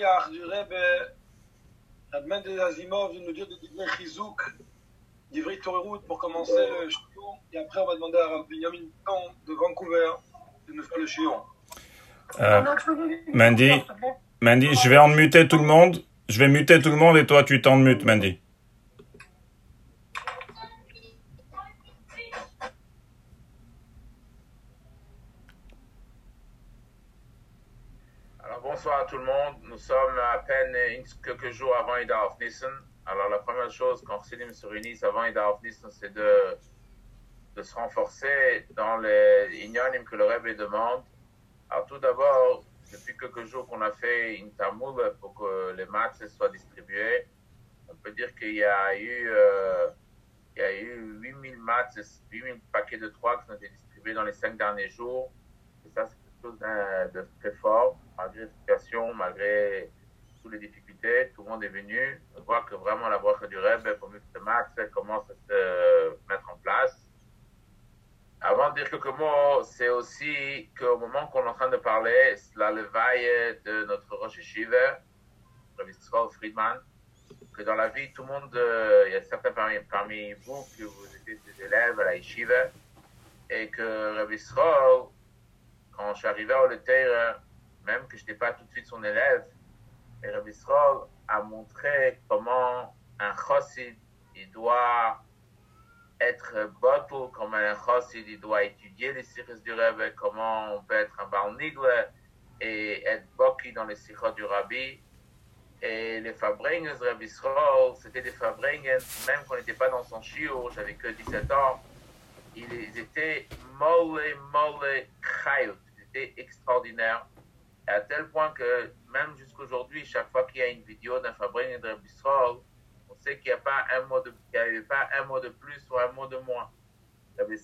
shliach du Rebbe, Admen de Azimov, de nous dire de Divrei Chizouk, Divrei Torerut pour commencer le shiur. Et après, on va demander à Rav Benjamin Tan de Vancouver de nous faire le shiur. Euh, Mandy, Mandy, je vais en muter tout le monde. Je vais muter tout le monde et toi, tu t'en mutes, Mandy. Alors bonsoir à tout le monde. Nous sommes à peine quelques jours avant Ida of Nissen. Alors la première chose quand Chassidim se réunissent avant Ida of Nissen, c'est de, de se renforcer dans les ignanim que le Rebbe demande. Alors tout d'abord, depuis quelques jours qu'on a fait une tamoule pour que les maths soient distribués, on peut dire qu'il y a eu, euh, il y a eu 8000 maths, 8000 paquets de trois qui ont été distribués dans les cinq derniers jours. Et ça, c'est de très fort, malgré la situation, malgré toutes les difficultés. Tout le monde est venu. On voit que vraiment la voix du Rebbe, pour match, commence à se mettre en place. Avant de dire quelques mots, c'est aussi qu'au moment qu'on est en train de parler, c'est la levaille de notre Rosh Yeshiva, Yisrael Friedman, que dans la vie, tout le monde, euh, il y a certains parmi, vous que vous étiez des élèves à la Yeshiva, et que Yisrael, quand je suis arrivé au Leteir, même que je n'étais pas tout de suite son élève, Rabbi Yisrael a montré comment un chassid, il doit être bottle, comme un chassid, il doit étudier les sikhs du Rebbe, comment on peut être un balnigle et être boki dans les sikhs du Rabbi. Et les Fabringens, Rabbi Yisrael, c'était des Fabringens, même quand on n'était pas dans son chiot, j'avais que 17 ans, ils étaient molle, molle, chayut. Extraordinaires. Et à tel point que même jusqu'aujourd'hui, chaque fois qu'il y a une vidéo d'un Fabring et de on sait qu'il n'y a pas un mot de, pas un mot de plus ou un mot de moins. Rabbi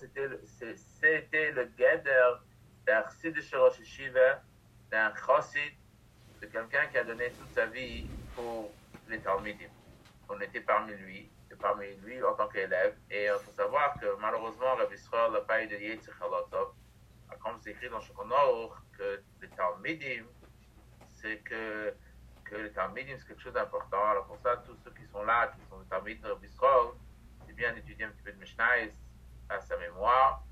c'était, c'était le guider d'un chassid de Rosh d'un chassid, de quelqu'un qui a donné toute sa vie pour les Talmidim. On était parmi lui, parmi lui en tant qu'élève. Et il faut savoir que malheureusement, Rabbi Yisrael n'a pas eu de Halotov. Comme c'est écrit dans Shulchan que les Talmidim, c'est que, que les Talmidim, c'est quelque chose d'important. Alors pour ça, tous ceux qui sont là, qui sont des Talmidim de c'est bien d'étudier un petit peu de Mishnah à sa mémoire.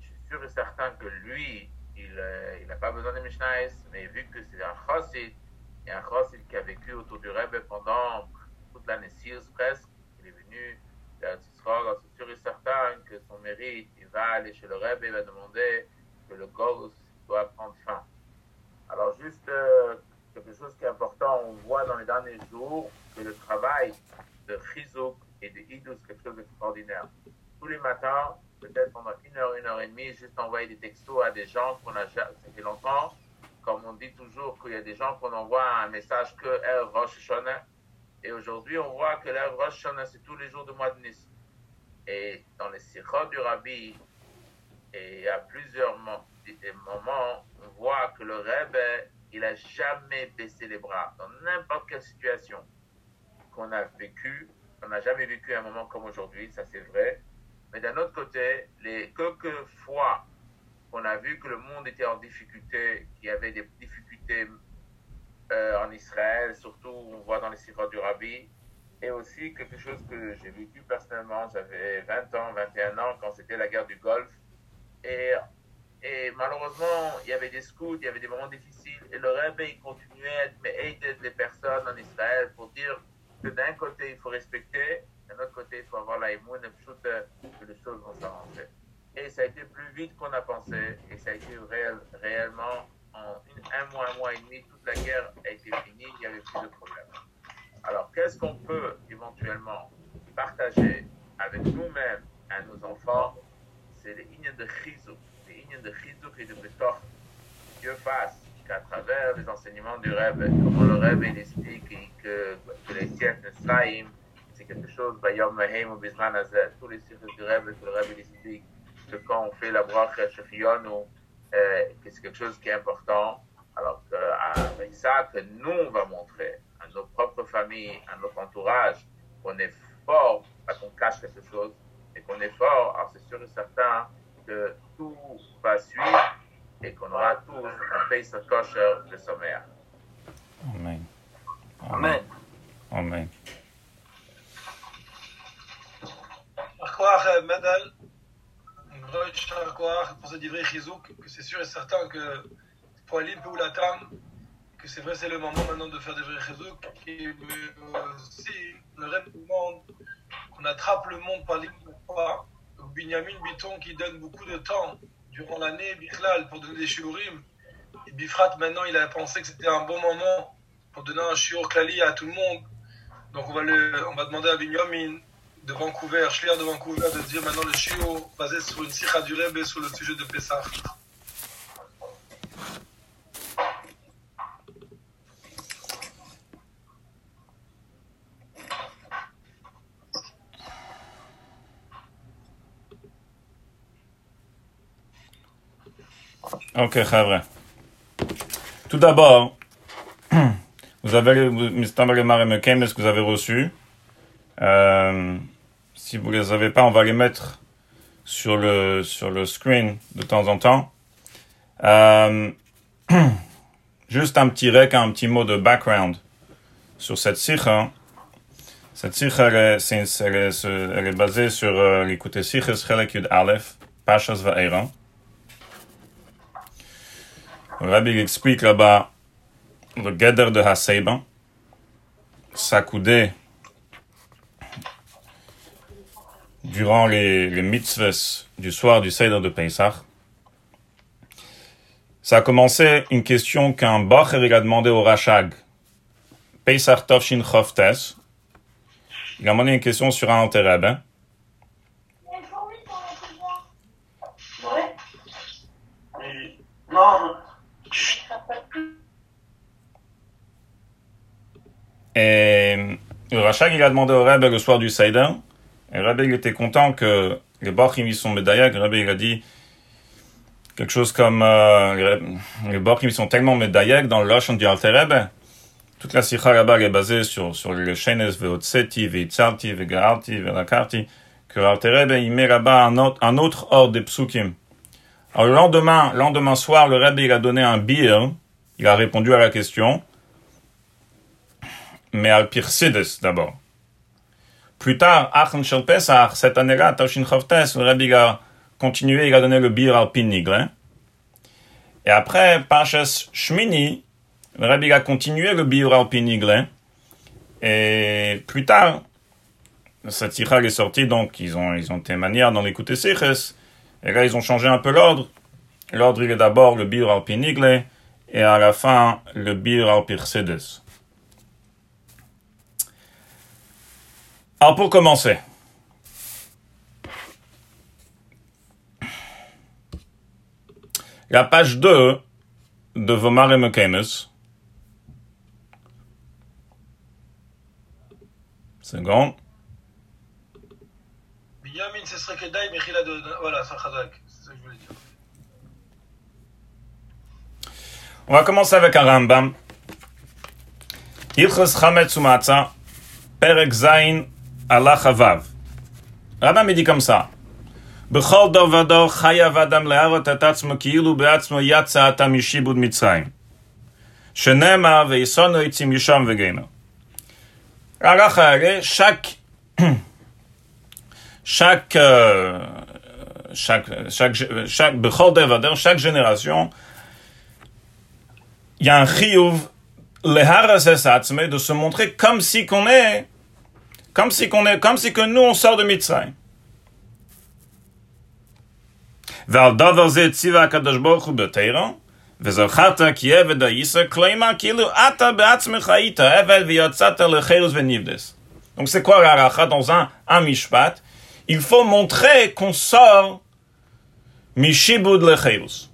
Je suis sûr et certain que lui, il euh, n'a pas besoin de Mishnah, mais vu que c'est un chassid, et un chassid qui a vécu autour du Rebbe pendant toute l'année 6 presque, il est venu à alors c'est sûr et certain que son mérite, il va aller chez le Rebbe, il va demander le Golus doit prendre fin. Alors juste euh, quelque chose qui est important, on voit dans les derniers jours que le travail de Chizouk et de Idous, c'est quelque chose d'extraordinaire. Tous les matins, peut-être pendant une heure, une heure et demie, juste envoyer des textos à des gens qu'on a ça fait longtemps, comme on dit toujours qu'il y a des gens qu'on envoie un message que El Rosh. Et aujourd'hui, on voit que El Rosh c'est tous les jours du mois de Nice. Et dans les sikhot du Rabbi, et à plusieurs moments, on voit que le Rebbe, il a jamais baissé les bras dans n'importe quelle situation qu'on a vécu. On n'a jamais vécu un moment comme aujourd'hui, ça c'est vrai. Mais d'un autre côté, les quelques fois qu'on a vu que le monde était en difficulté, qu'il y avait des difficultés euh, en Israël, surtout on voit dans les sirops du Rabbi, et aussi quelque chose que j'ai vécu personnellement, j'avais 20 ans, 21 ans, quand c'était la guerre du Golfe, et, malheureusement, il y avait des scouts, il y avait des moments difficiles, et le Rebbe, il continuait à aider les personnes en Israël pour dire que d'un côté, il faut respecter, d'un autre côté, il faut avoir la émoune, que les choses vont s'arranger. Et ça a été plus vite qu'on a pensé, et ça a été réel, réellement, en un mois, un mois et demi, toute la guerre a été finie, il n'y avait plus de problème. Alors, qu'est-ce qu'on peut éventuellement partager avec nous-mêmes à nos enfants C'est les de chizuk, les de chizuk et de betor. Dieu fasse qu'à travers les enseignements du Rebbe, comment le Rebbe il explique que, que les siècles Sraïm, c'est quelque chose, Bayom Mehem ou Bizman Azel, tous les cycles du Rebbe, que le Rebbe il explique que quand on fait la bracha Shechionu, euh, que c'est quelque chose qui est important. Alors qu'avec ça, que nous, on va montrer à nos propres familles, à notre entourage, qu'on est fort, qu'on cache quelque chose, et qu'on est fort, alors c'est sûr et certain que tout va suivre et qu'on aura tous un pays kosher de sommaire. Amen. Amen. Amen. Euh, Madal, pour ce divrei chizouk, que c'est sûr et certain que pour Alim Peulatam, que c'est vrai, c'est le moment maintenant de faire des vrais chizouk, et aussi le rêve du monde qu'on attrape le monde par pas. Binyamin Biton qui donne beaucoup de temps durant l'année, Bichlal, pour donner des shiurim. Bifrat, maintenant, il a pensé que c'était un bon moment pour donner un shiur klali à tout le monde. Donc on va, le, on demander à Binyamin de Vancouver, Schlier de Vancouver, de dire maintenant le shiur basé sur une sikha du Rebbe sur le sujet de Pessah. Ok, Chavre. Tout d'abord, vous avez ce que vous avez reçu? Euh, si vous les avez pas, on va les mettre sur le, sur le screen de temps en temps. Euh, juste un petit rec, un petit mot de background sur cette sikha. Cette sikha, elle est, basée sur euh, l'écouter sikha Yud Aleph, Pashas Va'era. Rabbi explique là-bas le Geder de Haseba, s'accouder durant les, les mitzvahs du soir du Seder de Pesach. Ça a commencé une question qu'un Bacher a demandé au Rachag. Pesach Tovshin Choftes. Il a demandé une question sur un Antereb. Hein? Non, Rachag, il a demandé au Rebbe le soir du Seder. Et le Rebbe, il était content que les Bachim, ils sont médaillés. Le Rebbe, il a dit quelque chose comme euh, les Bachim, ils sont tellement médaillés que dans le Lashon du Alter Rebbe, toute la Sikha là-bas est basée sur, sur le Shenes, Veotseti, Veitzarti, Vegaarti, Velakarti, que l'Alter Rebbe, il met là-bas un autre, un autre ordre des psukim. Alors le lendemain, lendemain soir, le Rebbe, il a donné un bir, il a répondu à la question, mais al Pirsides d'abord. Plus tard, Aachen Shel Pesach, cette année-là, Toshin Chavtes, le Rebbe il a continué, il a donné le bir al Pinigle. Et après, Parshas Shmini, le Rebbe il a continué le bir al Pinigle. Et plus tard, cette sikha est sortie, donc ils ont, ils ont été manières dans l'écouter Siches. Et là, ils ont changé un peu l'ordre. L'ordre, il est d'abord le bir al Pinigle, et à la fin, le bir al Pirsides. Alors pour commencer, la page 2 de Vomar et Mekemes. Seconde. Binyamin, ce serait Kedai, Mechila de. Voilà, ça Chazak. C'est ça que je voulais dire. On va commencer avec un Rambam. Ilchos Chametz Umatza, Perek Zain, Allah Chavav. Rambam il dit comme ça. Chaque, chaque, chaque, chaque, chaque, chaque génération, il y a un chiyuv, le de se montrer comme si qu'on est comme si, qu'on est, comme si que nous, on sort de Mitzrayim. Donc c'est quoi l'aracha dans un, un mishpat? Il faut montrer qu'on sort mishibud lecheirus.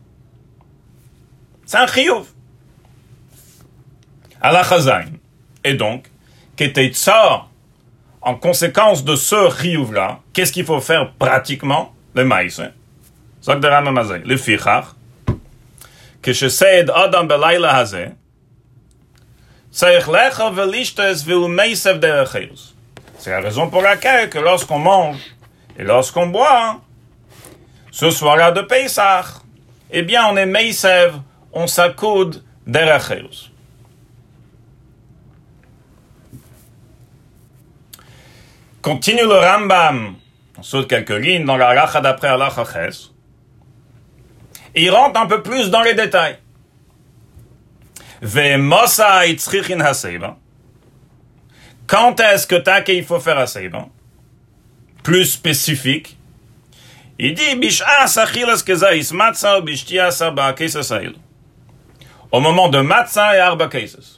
C'est un chiyuv. Allah Et donc, qu'était sort en conséquence de ce riouvla, qu'est-ce qu'il faut faire pratiquement? Le maïs. Hein. Le. Que je sais Adam hazeh. C'est la raison pour laquelle que lorsqu'on mange et lorsqu'on boit, ce soir-là de Pessah, eh bien on est meisev, on s'accoude d'Eracheus. Continue le Rambam, on saute quelques lignes dans la halacha d'après halacha ches. Il rentre un peu plus dans les détails. Ve'mosa itzrichin haseba. Quand est-ce que t'as qu'il faut faire haseba? Plus spécifique. Il dit, Au moment de matzah et arba kesas.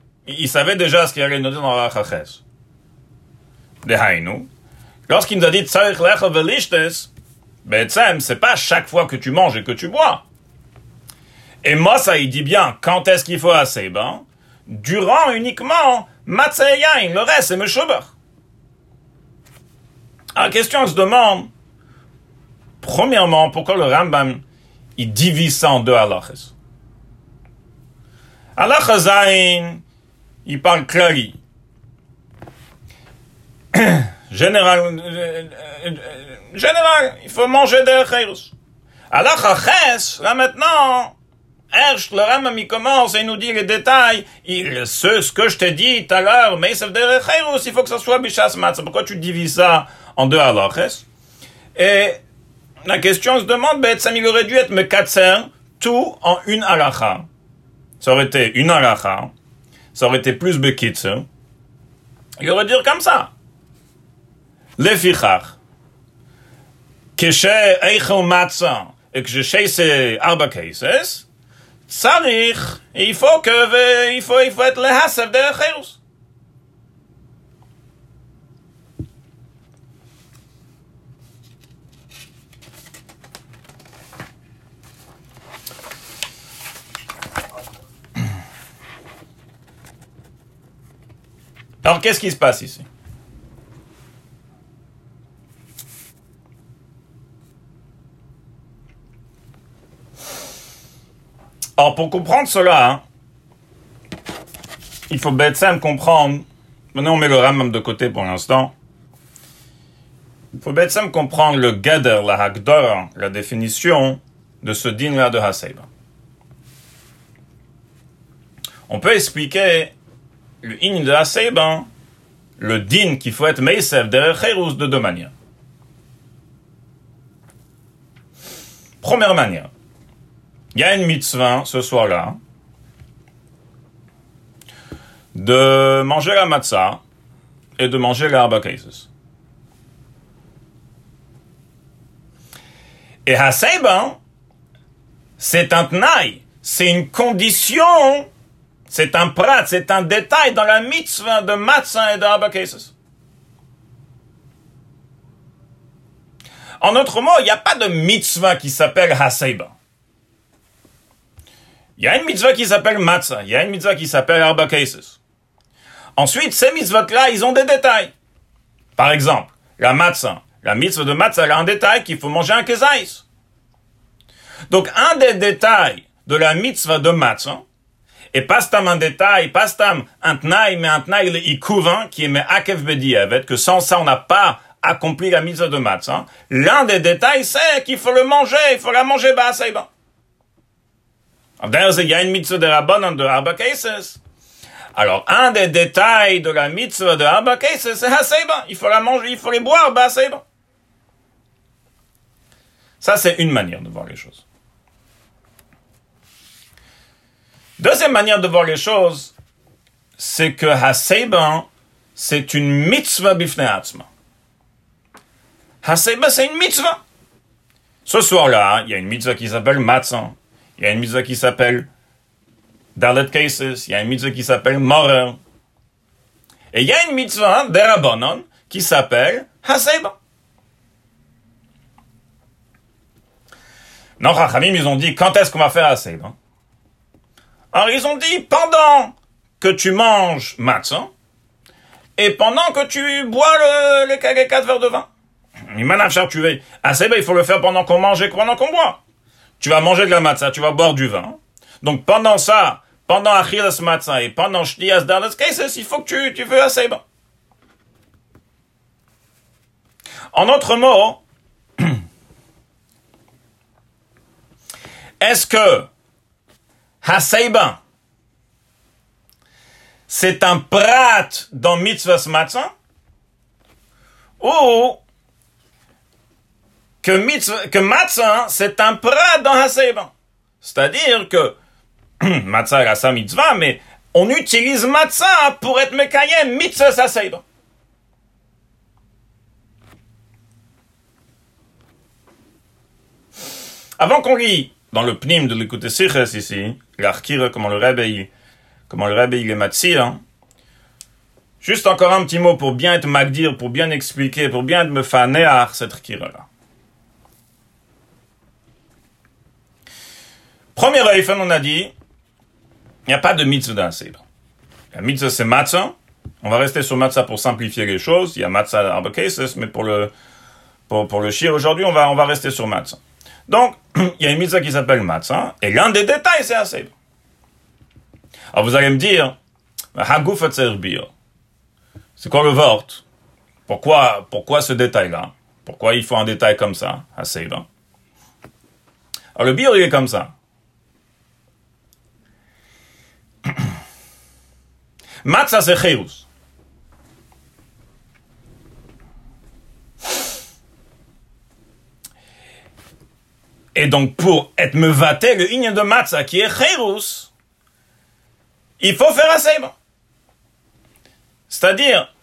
il savait déjà ce qu'il allait nous dire dans la Chaches. De Haïnou. Lorsqu'il nous a dit Tsarich lecha velishtes, ben c'est pas chaque fois que tu manges et que tu bois. Et moi, ça, il dit bien, quand est-ce qu'il faut assez? Ben, durant uniquement Matzayayin, le reste, c'est Meshuber. La question se demande, premièrement, pourquoi le Rambam, il divise ça en deux halachas? Halachazayin, il parle clari. général, général, il faut manger des chayros. Alors, là maintenant, Erst, le Ramam, il commence et nous dit les détails. Il, ce, ce que je t'ai dit tout à l'heure, mais ça de il faut que ça soit Bishas Matzah. Pourquoi tu divises ça en deux halachas? Et la question se demande, ben, ça il aurait dû être Mekatser, tout en une halacha. Ça aurait été une halacha ça aurait été plus bekitz. Il aurait dit comme ça. Lefichach. Keshe eichel matzah. Et que je chasse arba cases. Tsarich. Il faut que, il faut, il faut être le hasef de chayus. Alors, qu'est-ce qui se passe ici? Alors, pour comprendre cela, hein, il faut bêtement comprendre. Maintenant, on met le Ramam de côté pour l'instant. Il faut bêtement comprendre le Gader, la Hagdor, la définition de ce din-là de Haseba. On peut expliquer le in de Haseiban, le din qu'il faut être Meisef derrière de deux manières. Première manière, il y a une mitzvah ce soir-là de manger la matzah et de manger l'arba Et Haseiban, c'est un tnaï, c'est une condition c'est un prat, c'est un détail dans la mitzvah de Matzah et de Cases. En autre mot, il n'y a pas de mitzvah qui s'appelle Haseiba. Il y a une mitzvah qui s'appelle Matzah, il y a une mitzvah qui s'appelle Arba Cases. Ensuite, ces mitzvahs-là, ils ont des détails. Par exemple, la Matzah, la mitzvah de Matzah, elle a un détail qu'il faut manger un kezais. Donc, un des détails de la mitzvah de Matzah, et pas tam un détail, pas tam un tnaï, mais un tnaï le qui est mais akev que sans ça on n'a pas accompli la mise de matzah. Hein. L'un des détails, c'est qu'il faut le manger, il faut la manger bas, c'est bon. D'ailleurs, il y a une mitzvah de Rabbanon de Arba Cases. Alors, un des détails de la mitzvah de Arba Cases, c'est Haseiba. Il faut la manger, il faut les boire, bah, c'est bon. Ça, c'est une manière de voir les choses. Deuxième manière de voir les choses, c'est que Haseiban, c'est une mitzvah bifne atzma. Haseiba, c'est une mitzvah. Ce soir-là, il y a une mitzvah qui s'appelle Matzah. Il y a une mitzvah qui s'appelle Dalet Cases. Il y a une mitzvah qui s'appelle Morer. Et il y a une mitzvah d'Erabonon qui s'appelle Haseiba. Non, Chachamim, ils ont dit, quand est-ce qu'on va faire Haseiba? Alors ils ont dit, pendant que tu manges matzah, et pendant que tu bois le, les, les quatre verres de vin. Mais tu veux. Ah, c'est il faut le faire pendant qu'on mange et pendant qu'on boit. Tu vas manger de la matzah, tu vas boire du vin. Donc pendant ça, pendant Achilas Matzah et pendant Shlias Dalas Cases, il faut que tu, tu veux assez bon. En autre mot, est-ce que Haseiba, c'est un prat dans Mitzvahs Matzah ou que, mitzvah, que c'est un prat dans Haseiba C'est-à-dire que matzah est sa mitzvah, mais on utilise matzah pour être mekayem mitzvah sa Avant qu'on lit dans le pnim de l'écoute Siches ici, l'arkira, comment le réveil, comment le réveil est matzir, hein, juste encore un petit mot pour bien être magdir, pour bien expliquer, pour bien me faner cette kira là. Premier Eifen, on a dit, il n'y a pas de mitzvah dans la La mitzvah, c'est matzah. On va rester sur matzah pour simplifier les choses. Il y a matzah arbor cases, mais pour le, pour, pour le shir, aujourd'hui, on va, on va rester sur matzah. Donc, il y a une mitzvah qui s'appelle matzah, et l'un des détails, c'est assez. Alors, vous allez me dire, c'est quoi le vort? Pourquoi, pourquoi ce détail-là? Pourquoi il faut un détail comme ça, assez Alors, le bir, il est comme ça. Matzah, c'est Chérus. Et donc, pour être me vater le igne de matzah qui est Chérus, il faut faire assez. C'est-à-dire,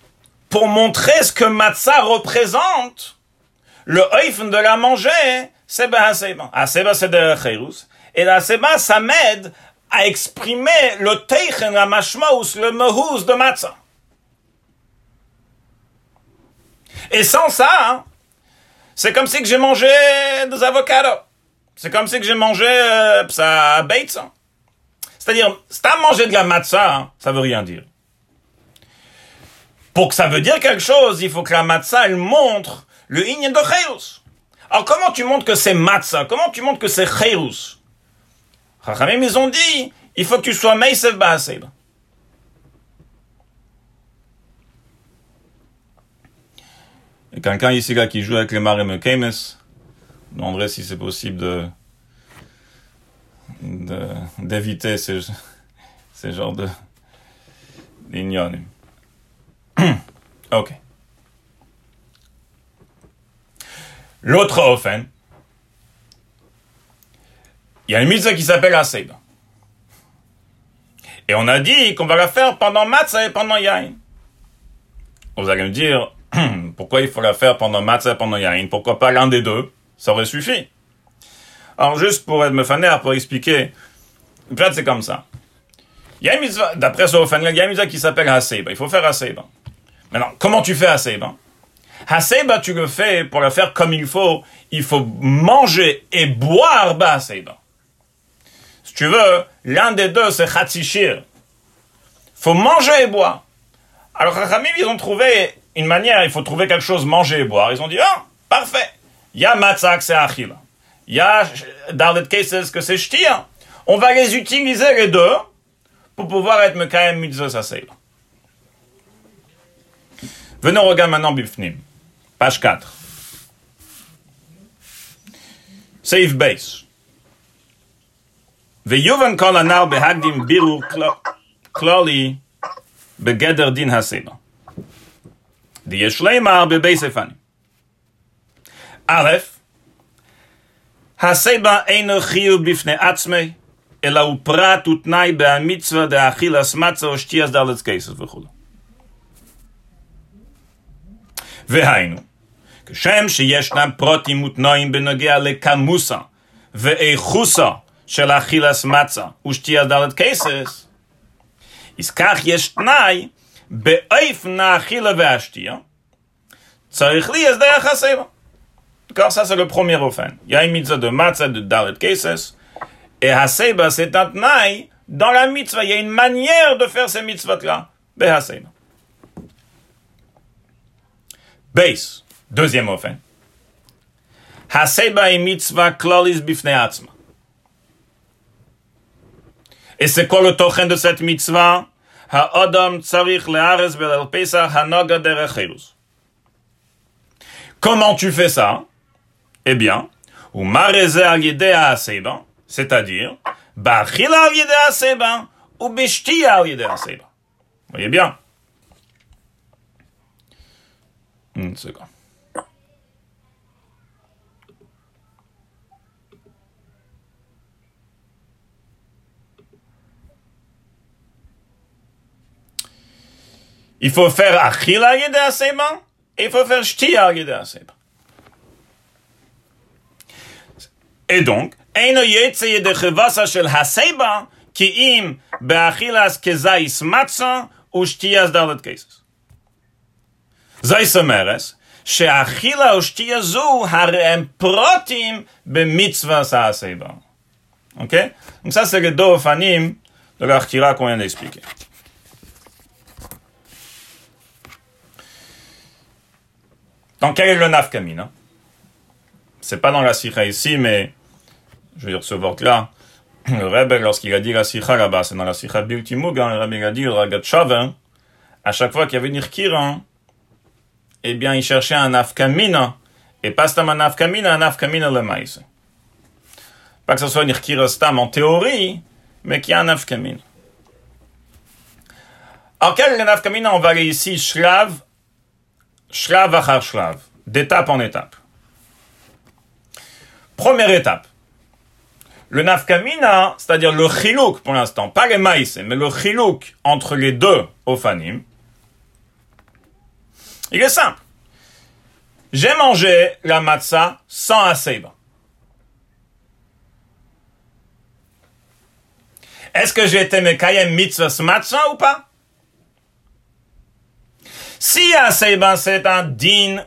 pour montrer ce que matzah représente, le oifen de la manger, c'est ben Haseba. Haseba, c'est de Chérus. Et la ça m'aide à exprimer le teichen, la mashmaus, le mehuz de matzah. Et sans ça, hein, c'est comme si j'ai mangé des avocados. C'est comme si que j'ai mangé euh, ça bates. Hein. C'est-à-dire, si t'as mangé de la matzah, hein, ça veut rien dire. Pour que ça veut dire quelque chose, il faut que la matzah, elle montre le igne de Cheirus. Alors comment tu montres que c'est matzah Comment tu montres que c'est Cheirus Chachamim, ils ont dit, il faut que tu sois Meisef Baaseb. Quelqu'un ici là qui joue avec les Marim Kemes, demanderait si c'est possible de, d'éviter ces, ces genres de ok. L'autre offense, il y a une mitzvah qui s'appelle Aseb. Et on a dit qu'on va la faire pendant Matzah et pendant Yain. Vous allez me dire, pourquoi il faut la faire pendant Matzah et pendant Yain? Pourquoi pas l'un des deux? Ça aurait suffi. Alors juste pour me faner, pour expliquer, peut-être c'est comme ça. Il y a d'après ce il y a une mitzvah qui s'appelle Haseba. Il faut faire Haseba. Maintenant, comment tu fais Haseba? Haseba, tu le fais pour le faire comme il faut. Il faut manger et boire Haseba tu veux, l'un des deux, c'est Khatsishir. faut manger et boire. Alors, Rachamim, ils ont trouvé une manière, il faut trouver quelque chose, manger et boire. Ils ont dit, ah, parfait. Il y a matzak, c'est achil. Il y a Darlet Cases, que c'est shtir. On va les utiliser les deux pour pouvoir être Mekayem Mitzvah Sasseil. Venons regarder maintenant Bifnim. Page 4. Save base. ויובן כל הנ"ל בהקדים בירור כללי בגדר דין הסיבה. ויש לימר בבייס הפנים. א', הסיבה אינו חיוב בפני עצמי, אלא הוא פרט ותנאי בהמצווה דאכילס מצה או שתיאס דלת כסף וכו'. והיינו, כשם שישנם פרוטים ותנועים בנוגע לכמוסה ואיכוסה של אכילס מצה ושתייה דלת כסס, אז כך יש תנאי באופן האכילה והשתייה, צריך לי הסדר החסר. Car ça, c'est le premier offense. Il y a une mitzvah de matzah de dalet cases, et haseba, c'est un tnaï. Dans la mitzvah, il y a une manière de faire ces mitzvot-là. Behaseba. Base. Deuxième ofen. Haseba et mitzvah klolis bifnei atzma. Et c'est quoi le tochen de cette mitzvah? Tzarich le'ares belel pesach Comment tu fais ça? Eh bien, ou mareze al yedei ha'aseba, c'est-à-dire, ba'achila al yedei ha'aseba, ou bishtia al yedei ha'aseba. Voyez bien. Une seconde. Il faut faire achila yedei ha'aseba, et il faut faire shtia yedei ha'aseba. קייסס. זייס אומרס, שאכילה ושתייה זו הרי הם פרוטים במצווה הסייבה. Ok Donc ça, c'est les deux fanim de la Khira qu'on vient d'expliquer. Donc, quel est le nafkamina C'est pas dans la sikha ici, mais je veux dire ce vort-là. Le Rebbe, lorsqu'il a dit la sikha là-bas, c'est dans la sikha Biltimugan, le Rebbe a dit Ragat Shavin, à chaque fois qu'il y avait une irkiran, eh bien, il cherchait un nafkamina, et pas stam un nafkamina, un nafkamina le maïs. Pas que ce soit une irkira stam en théorie, mais qu'il y a un nafkamina. Alors, quel est le nafkamina? On va aller ici, shlav, shlav achar shlav, d'étape en étape. Première étape. Le nafkamina, c'est-à-dire le chilouk pour l'instant, pas les maïs, mais le chilouk entre les deux ophanim, il est simple. J'ai mangé la matzah sans aseba. Est-ce que j'ai été mekayem mitzvah matzah ou pas? Si aseba c'est un din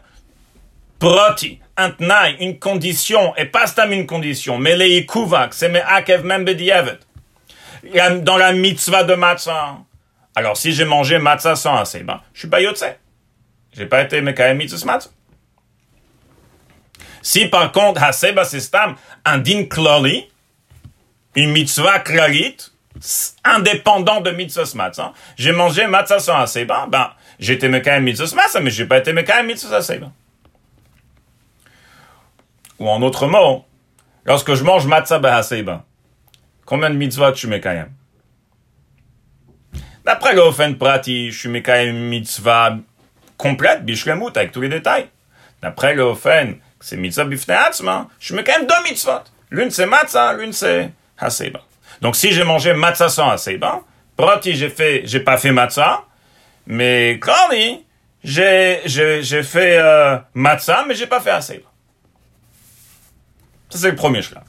proti, un tnaï, une condition, et pas stam une condition, mais les kuvak, c'est me akev même bedievet. Dans la mitzvah de matzah. Alors, si j'ai mangé matzah sans aseba, je suis pas yotze. J'ai pas été mekayem mitzvah matzah. Si par contre, haseba c'est stam, un din klali, une mitzvah klalit, indépendant de mitzvah matzah, j'ai mangé matzah sans aseba, ben, j'ai été mekayem mitzvah matzah, mais j'ai pas été mekayem mitzvah aseba. Ou en autre mot, lorsque je mange matzah bahaseiba, combien de mitzvot je suis mekayem? D'après le Ofen Prati, je suis mekayem mitzvah complète, bishlemut, avec tous les détails. D'après le Ofen, c'est mitzvah bifne atzma, je suis mekayem deux mitzvot. L'une c'est matzah, l'une c'est haseiba. Donc si j'ai mangé matzah sans haseiba, Prati, j'ai fait, j'ai pas fait matzah, mais Klani, j'ai, j'ai, j'ai fait euh, matzah, mais j'ai pas fait haseiba. Ça, c'est le premier shlav.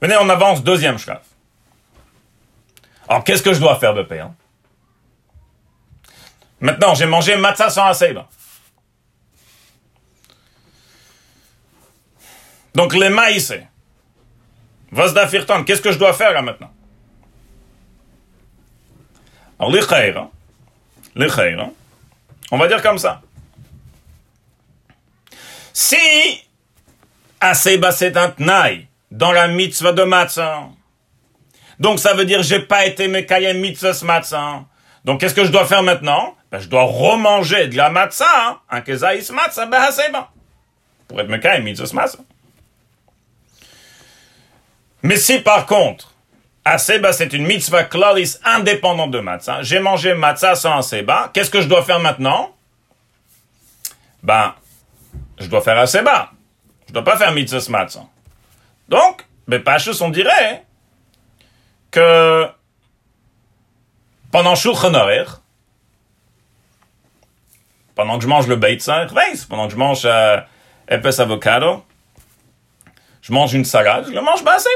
Venez, on avance, deuxième shlav. Alors, qu'est-ce que je dois faire de paix hein? Maintenant, j'ai mangé matzah sans aseba. Donc, les maïs, Vazdafirtan, qu'est-ce que je dois faire là maintenant? Alors, les chayra, les chayra, on va dire comme ça. Si Aseba c'est un tnaï dans la mitzvah de matzah, donc ça veut dire j'ai pas été mekayem mitzvah matzah. Donc qu'est-ce que je dois faire maintenant? Ben, Je dois remanger de la matzah, un kezaïs matzah behaseba, pour être mekayem mitzvah matzah. Mais si par contre, Aseba c'est une mitzvah klalis indépendante de matzah, j'ai mangé matzah sans Aseba, qu'est-ce que je dois faire maintenant? Ben, je dois faire assez bas. Je dois pas faire mitzvah matzah. Donc, Bepachus, on dirait que pendant Shulchan pendant que je mange le beitzah, pendant que je mange euh, épaisse avocado, je mange une salade, je le mange pas assez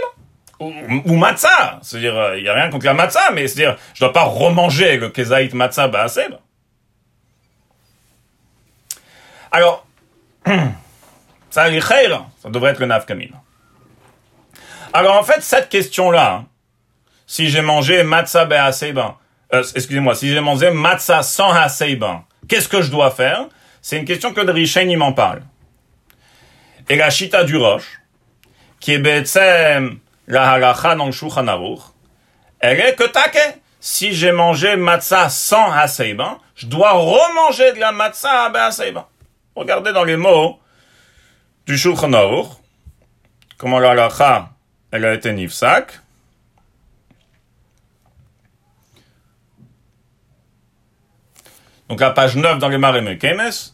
Ou, ou matzah. C'est-à-dire, il n'y a rien contre la matzah, mais c'est-à-dire, je dois pas remanger le kezaït matzah assez Alors, ça, ça devrait être le nafkamina. Alors en fait, cette question-là, si j'ai mangé matzah be'aseba, euh, excusez-moi, si j'ai mangé matzah sans haseiba, qu'est-ce que je dois faire? C'est une question que le Rishen il m'en parle. Et la chita du roche, qui est betsem la halacha dans le elle est que taquet. Si j'ai mangé matzah sans haseiba, je dois remanger de la matzah à. Regardez dans les mots du Shulchan Aruch, comment la halacha, elle a été nifsak. Donc la page 9 dans les Marim Kemes.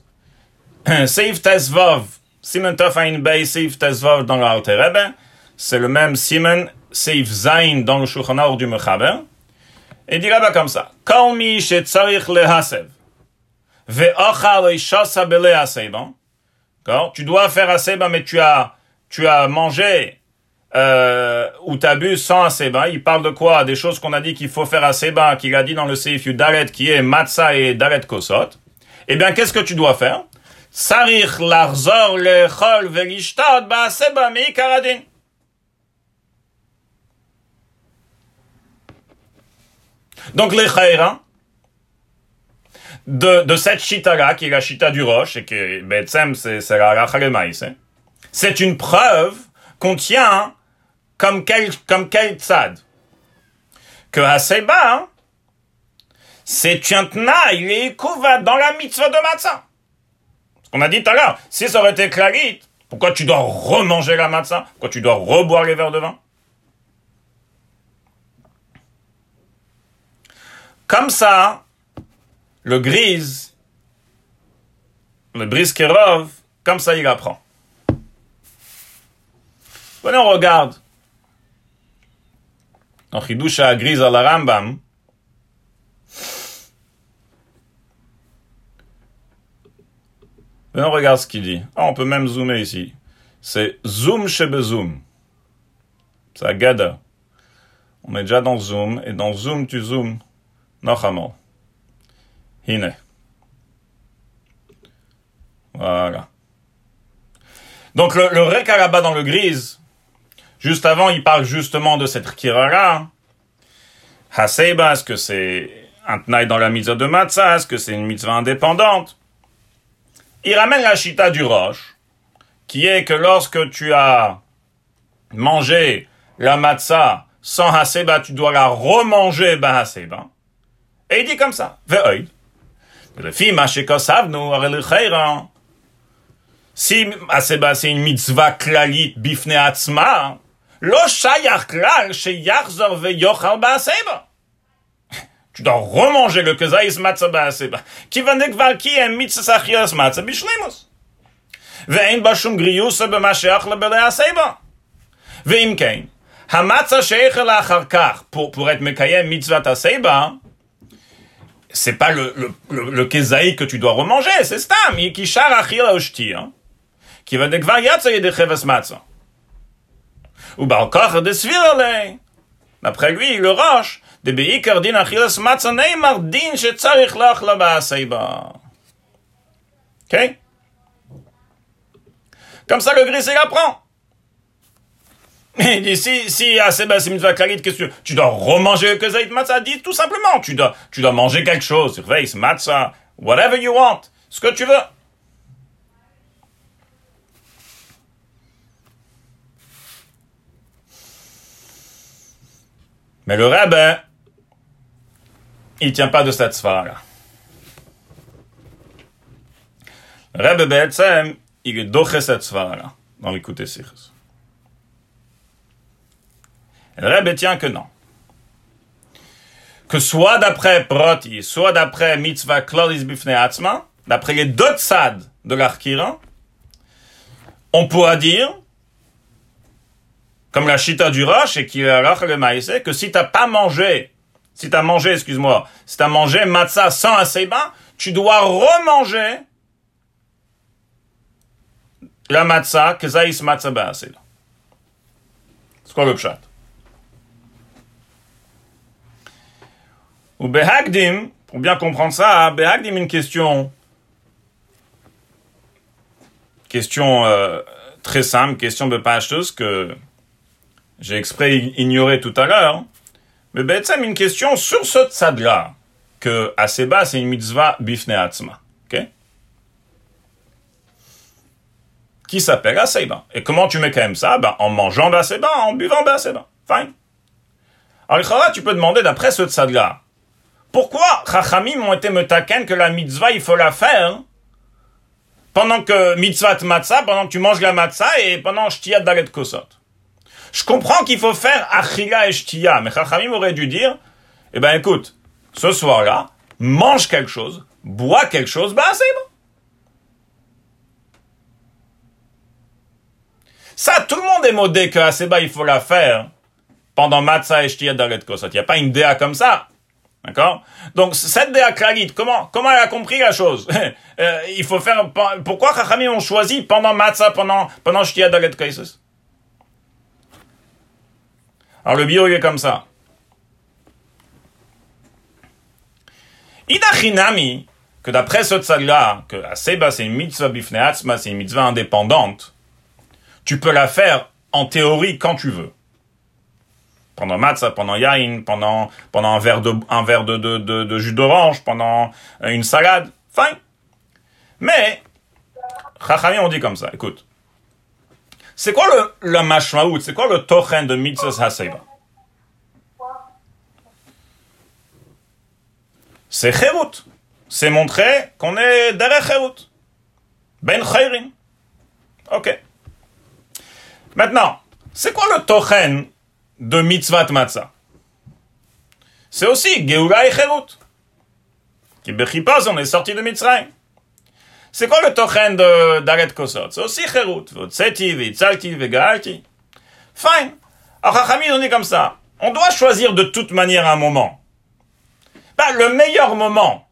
Seif Tesvav, Simen Tov Ein Bey, Seif Tesvav dans l'Alte Rebbe. C'est le même Simen, Seif Zain dans le Shulchan du Mechaber. Et dit là-bas comme ça. Kol mi shetzarich lehasev. Tu dois faire aseba, mais tu as, tu as mangé euh, ou t'as bu sans aseba. Il parle de quoi? Des choses qu'on a dit qu'il faut faire aseba, qu'il a dit dans le Seif Dalet, qui est matzah et dalet kosot. Eh bien, qu'est-ce que tu dois faire? Sarich larzor meikaradin. Donc les khaïra, de, de cette chita-là, qui est la chita du roche, et que Betsem, c'est la rachalemaïs, hein, c'est une preuve qu'on tient comme quel, comme quel tzad. Que Haseba, hein, c'est un il est couvert dans la mitzvah de matzah. Ce qu'on a dit tout à l'heure, si ça aurait été clarit, pourquoi tu dois remanger la matzah? Pourquoi tu dois reboire les verres de vin? Comme ça, le grise, le briskerov, comme ça il apprend. Venez, on regarde. Dans Chidusha grise à la Rambam, Venez, on regarde ce qu'il dit. Ah, on peut même zoomer ici. C'est zoom chez zoom. C'est à Gada. On est déjà dans zoom, et dans zoom, tu zoomes. Nochamol. Voilà. Donc le, le dans le grise, juste avant, il parle justement de cette Kirara. Haseba, est-ce que c'est un tnaï dans la mitzvah de Matzah? Est-ce que c'est une mitzvah indépendante? Il ramène la chita du roche, qui est que lorsque tu as mangé la matzah sans haseba, tu dois la remanger bah haseba. Et il dit comme ça, ve'oid. ולפי מה שכוספנו, הרי לחיירה, שים הסיבה שאין מצווה כללית בפני עצמה, לא שייך כלל שיחזור ויוכל בהסיבה. da romanger le kaza is matza ba seba ki van dik val ki em mitz sach yes matza bishlimus ve ein ba shum grius be ma shach le bele seba ve im kein ha matza shech c'est pas le, le, le, le kezaï que tu dois remanger, c'est stam, qui char achil oshti, hein, qui va de yatsa de cheves matza. Ou ba encore de svirle. D'après lui, le roche, de beikar din achilas matza neymar din shetzarich lach la ba'aseiba. Ok? Comme ça, le gris, il apprend. Il dit, si, si, ah, c'est mitzvah qu'est-ce que tu dois remanger que zaït matzah? Dis tout simplement, tu dois, tu dois manger quelque chose, surveille, matzah, whatever you want, ce que tu veux. Mais le rabbin, il tient pas de cette sphère-là. Le rabbin il est doché cette sphère-là, dans l'écoute Sikhs. Le Rebbe tient que non. Que soit d'après Proti, soit d'après Mitzvah Klolis Bifne Atzma, d'après les deux tzad de l'Arkira, on pourra dire, comme la Chita du Roche et qui est le maïs, que si t'as pas mangé, si t'as mangé, excuse-moi, si t'as mangé matzah sans aseba, tu dois remanger la matzah, que zaïs matzah ba'aseba. C'est quoi le pshat? Ou Behagdim, pour bien comprendre ça, Behagdim, une question, question euh, très simple, question de Pashtus que j'ai exprès ignoré tout à l'heure. mais Betsem, une question sur ce tzad-là, que Aseba, c'est une mitzvah bifne atzma. Qui s'appelle Aseba. Et comment tu mets quand même ça? Ben, En mangeant Aseba, en buvant Aseba. Fine. Alors, tu peux demander d'après ce tzad-là, pourquoi Chachamim ont été me que la mitzvah, il faut la faire pendant que mitzvah matzah, pendant que tu manges la matzah et pendant shtiya dalet kosot. Je comprends qu'il faut faire achila et shtiya, mais Chachamim aurait dû dire, eh ben écoute, ce soir-là, mange quelque chose, bois quelque chose, ben c'est bon. Ça, tout le monde est modé que Aseba, il faut la faire pendant matzah et shtiya dalet kosot. Il n'y a pas une déa comme ça. D'accord? Donc, cette déa comment, comment elle a compris la chose? Euh, Il faut faire... Pourquoi Chachamim ont choisi pendant matzah, pendant, pendant shtiya dalet kosot alors le bio, il est comme ça. Idachinami, que d'après ce tzad-là, que Aseba c'est une mitzvah bifneatzma, c'est une mitzvah indépendante, tu peux la faire en théorie quand tu veux. Pendant matzah, pendant yain, pendant, pendant un verre de, un verre de, de, de, jus d'orange, pendant une salade, fine. Mais, Chachamim on dit comme ça, écoute, c'est quoi le, le mashmaout? C'est quoi le tochen de mitzvah haseba C'est cherut. C'est montrer qu'on est derrière cherut. Ben chayrin. Ok. Maintenant, c'est quoi le tochen de mitzvah matzah C'est aussi geoula et cherut. Qui bechipas, on est sorti de Mitzrayim. C'est quoi le tochen de Daret Kosot? C'est aussi Cherut. Votseti, Vitzalti. Fine. Alors, on est comme ça. On doit choisir de toute manière un moment. Bah, le meilleur moment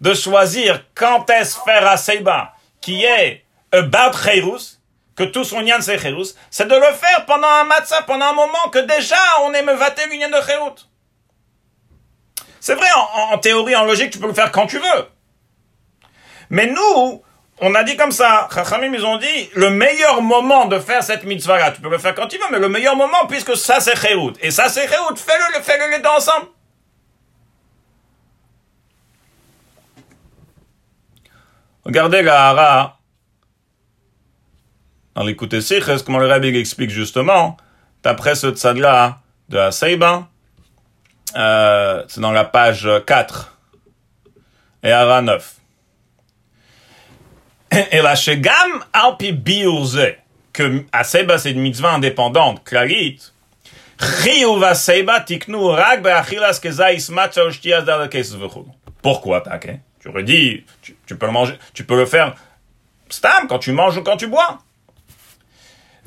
de choisir quand est-ce faire à Seiba, qui est about Cherus, que tout son yan c'est Cherus, c'est de le faire pendant un matzah, pendant un moment que déjà on est mevaté l'union de Cherut. C'est vrai, en, théorie, en logique, tu peux le faire quand tu veux. Mais nous, on a dit comme ça, Chachamim, ils ont dit, le meilleur moment de faire cette mitzvah-là, tu peux le faire quand tu veux, mais le meilleur moment, puisque ça c'est Chéout, et ça c'est Chéout, fais-le, fais-le les deux ensemble. Regardez la hara, dans l'écoute Siches, comme le Rabbi explique justement, d'après ce tzad-là de Haseïba, euh, c'est dans la page 4 et Ara 9. Et la Shegam Alpi Biurze, que Haseïba c'est une mitzvah indépendante, clarite, pourquoi hein? Tu redis, tu, tu peux le manger, tu peux le faire stam quand tu manges ou quand tu bois.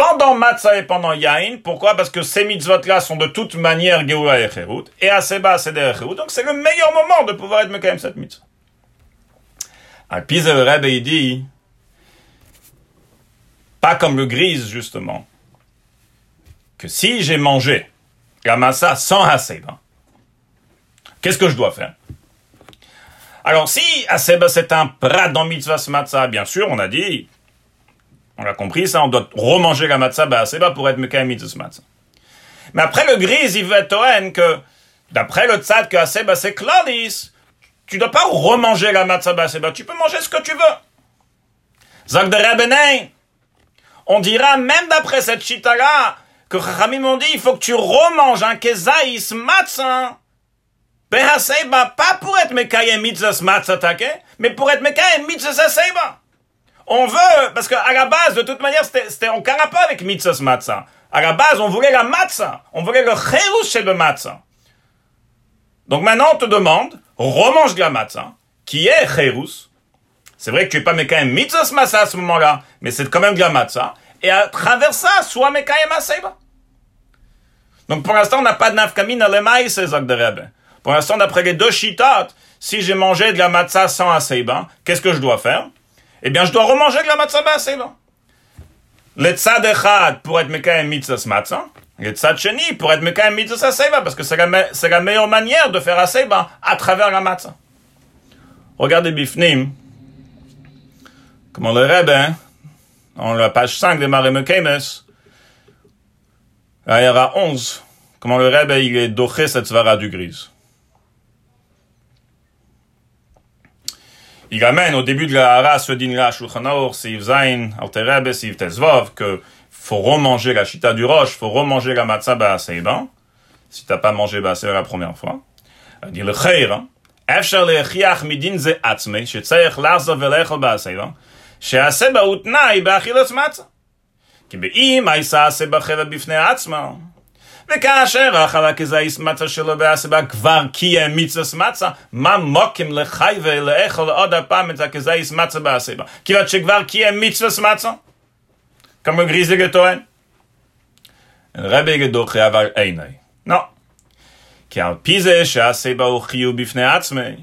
pendant matzah et pendant yain. Pourquoi? Parce que ces mitzvot-là sont de toute manière geoula et cherut. Et bas, c'est des. Donc c'est le meilleur moment de pouvoir être mekaim cette mitzvah. À Pisa, le Rebbe, il dit, pas comme le grise, justement, que si j'ai mangé la massa sans haseba, qu'est-ce que je dois faire? Alors, si haseba c'est un prat dans mitzvah matzah, bien sûr, on a dit, on a compris ça, on doit remanger la matzah bah, haseba pour être mekayem matzah. Mais après le grise, il veut être que, d'après le tzad que haseba c'est klalis, tu dois pas remanger la matzah baseba. Tu peux manger ce que tu veux. Zak de On dira, même d'après cette chita-là, que Chachamim m'ont dit, il faut que tu remanges un kezaïs matzah. Behaseba, pas pour être mekayem mitzvah mais pour être mekayem mitzvah seba. On veut, parce qu'à la base, de toute manière, c'était en rapport avec mitzvah matzah. À la base, on voulait la matzah. On voulait le chérus chez le matzah. Donc maintenant, on te demande, remange de la matzah, qui est cherus. C'est vrai que tu es pas mekayem mitzvah matzah à ce moment-là, mais c'est quand même de la matzah. Et à travers ça, soit mekayem aseba. Donc pour l'instant, on n'a pas de nafkamina le maïs, de Rebbe. Pour l'instant, d'après les deux shitot, si j'ai mangé de la matzah sans aseiba, qu'est-ce que je dois faire? Eh bien, je dois remanger de la matzah ba aseiba. Le tzad echad pour être mekayem mitzvah matzah, le tzad sheni pour être mekayem mitzvah aseiba, parce que c'est la, meilleure manière de faire aseiba à travers la matzah. Regardez Bifnim, comment le Rebbe, hein, en la page 5 de Marie Mekemes, à 11, comment le Rebbe il est doché cette svara du grise. Il amène au début de la hara ce din-là, Shulchan Aur, Siv Zain, Alter Rebbe, Siv Tezvov, que faut remanger la chita du roche, faut remanger la matzah ba'aseiba, si t'as pas mangé ba'aseiba la première fois. Il dit le chayra, אפשר להכריח מדין זה עצמי, שצריך לעזוב ולאכול בעשיבה, שעשה בה הוא תנאי באכילת מצה. כי באם הייתה עשה בה חלק בפני עצמה, וכאשר אכל הכזייס מצה שלו בעשיבה כבר קיים מצווה מצה, מה מוקים לחי ולאכול עוד הפעם את הכזייס מצה בעשיבה? כיוון שכבר קיים מצווה מצה? כמו גריזיגה טוען. רבי גדוחי אבל איני. לא. כי על פי זה שהסיבה הוא חיוב בפני עצמי.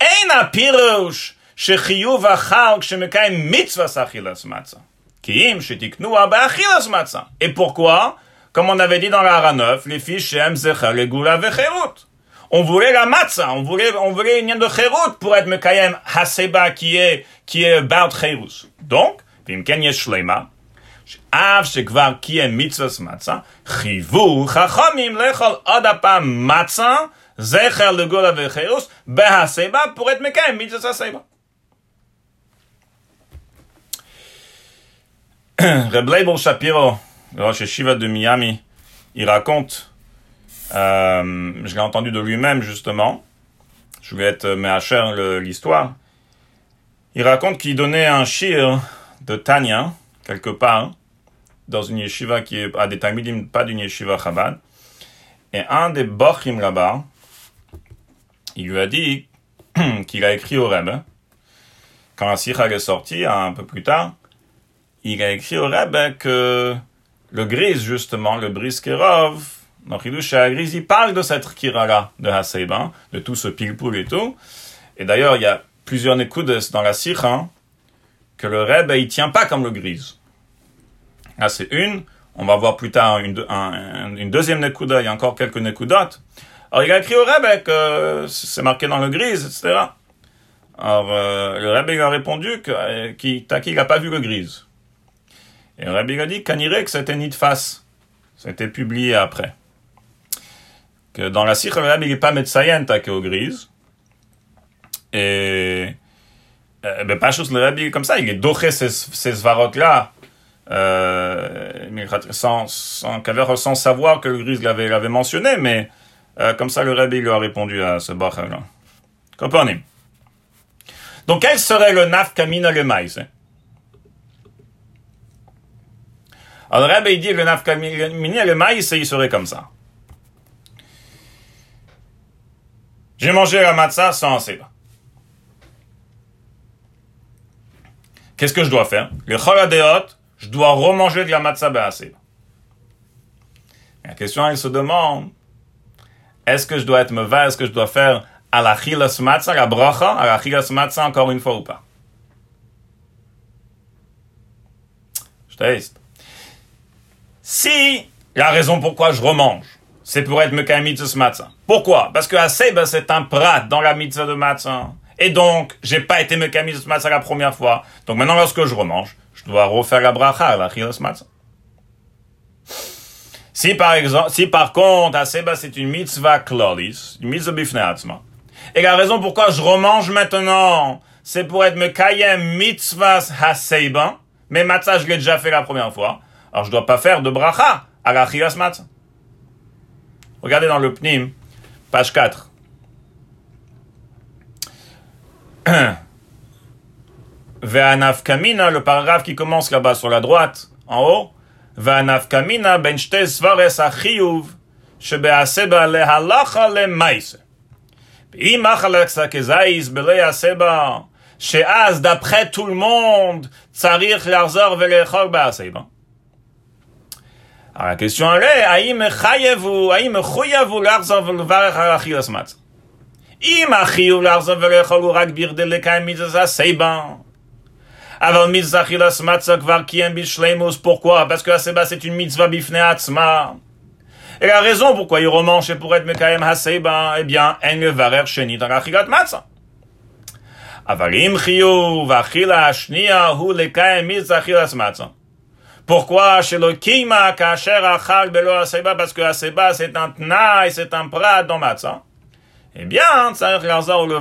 אין הפירוש שחיוב אכל כשמקיים מצווה אכילס מצה. כי אם שתקנוה באכילס מצה. Pourquoi? Comme on avait dit dans la Haranov, les filles Shem, Zecher, les Goula, Vecherut. On voulait la matzah, on voulait, on voulait une de Cherut pour être Mekayem Haseba qui est, qui est Baal Cherus. Donc, Vimken Yeshlema, Av Shekvar qui est Mitzvah Matzah, Chivu Chachamim Lechol Adapam Matzah, Zecher le Gola Vecherus, Behaseba pour être Mekayem Mitzvah Haseba. Reb Shapiro le Rosh Shiva de Miami, il raconte, euh, je l'ai entendu de lui-même justement, je vais être méhacher l'histoire, il raconte qu'il donnait un shir de Tanya, quelque part, dans une yeshiva qui est à des Talmidim, pas d'une yeshiva Chabad. Et un des Bochim là-bas, il lui a dit qu'il a écrit au Rebbe, quand la Sikha est sortie, un peu plus tard, il a écrit au Rebbe que le gris, justement, le bris Kerov, dans Hidush Gris, il parle de cette kira-là, de Haseiba, de tout ce pilpoul et tout. Et d'ailleurs, il y a plusieurs nekudes dans la Sikha, que le Rebbe, il tient pas comme le gris. Là, c'est une. On va voir plus tard une, un, une deuxième Nekuda. Il y a encore quelques Nekudotes. Alors, il a écrit au Rebbe que c'est marqué dans le grise, etc. Alors, euh, le Rebbe a répondu que, qui, Taki n'a pas vu le grise. Et a dit qu'Anirek, c'était Nidfas. C'était publié après. Que dans la Sikh, Rebbe n'est pas Metsayen au grise. Et, euh, ben, pas chose le Rebbe comme ça. Il est doché ces, ces svarot-là euh, sans, sans, savoir que le gris l'avait, l'avait mentionné, mais euh, comme ça le Rebbe lui a répondu à ce Bacher-là. Comprenez Donc quel serait le naf kamina le maïs hein? Alors le Rebbe il dit le naf kamina le maïs, il serait comme ça. J'ai mangé la matzah sans seba. Qu'est-ce que je dois faire? Le choladeot, je dois remanger de la matzah be'aseba. La question, elle se demande, est-ce que je dois être mauvais, est-ce que je dois faire à la chilas matzah, la bracha, à la chilas matzah encore une fois ou pas? Je teste. Si la raison pourquoi je remange, c'est pour être mekayim mitzvah matzah. Pourquoi? Parce que aseba, c'est un prat dans la mitzvah de matzah. Et donc, j'ai pas été mekayim mitzvah matzah la première fois. Donc maintenant, lorsque je remange, je dois refaire la bracha, la chilas matzah. Si par exemple, si par contre, Aseba c'est une mitzvah klolis, une mitzvah bifneatzma, et la raison pourquoi je remange maintenant, c'est pour être mekayem mitzvah haseba, mais matzah je l'ai déjà fait la première fois, alors je ne dois pas faire de bracha à la matzah. Regardez dans le pnim, page 4. Ve'anafkamina, le paragraphe qui commence là-bas sur la droite, en haut. Ve'anafkamina ben svares achiyuv, shebe'aseba lehalacha lemaise. Im achalaksa kezais beleyaseba, she'az, d'après tout le monde, tsarich l'arzor ve'lechor be'aseba. Alors la question elle est, האם חייבו, האם מחויבו לחזור ולברך על אכילת מצה? אם החיוב לחזור ולאכול הוא רק בכדי לקיים מצוות הסייבה. אבל מצוות אכילת מצה כבר קיים בשלימוס, pourquoi? Parce que la seba c'est une mitzvah בפני עצמה. Et la raison pourquoi il remange c'est pour être מקיים הסייבה, eh bien, אין לברך שנית על אכילת מצה. אבל אם חיוב האכילה השנייה הוא לקיים מצוות אכילת מצה. Pourquoi? Chez le kima kasher achal belo aseba parce que aseba c'est un tnaï, c'est un prat dans matzah. Eh bien, lazar le.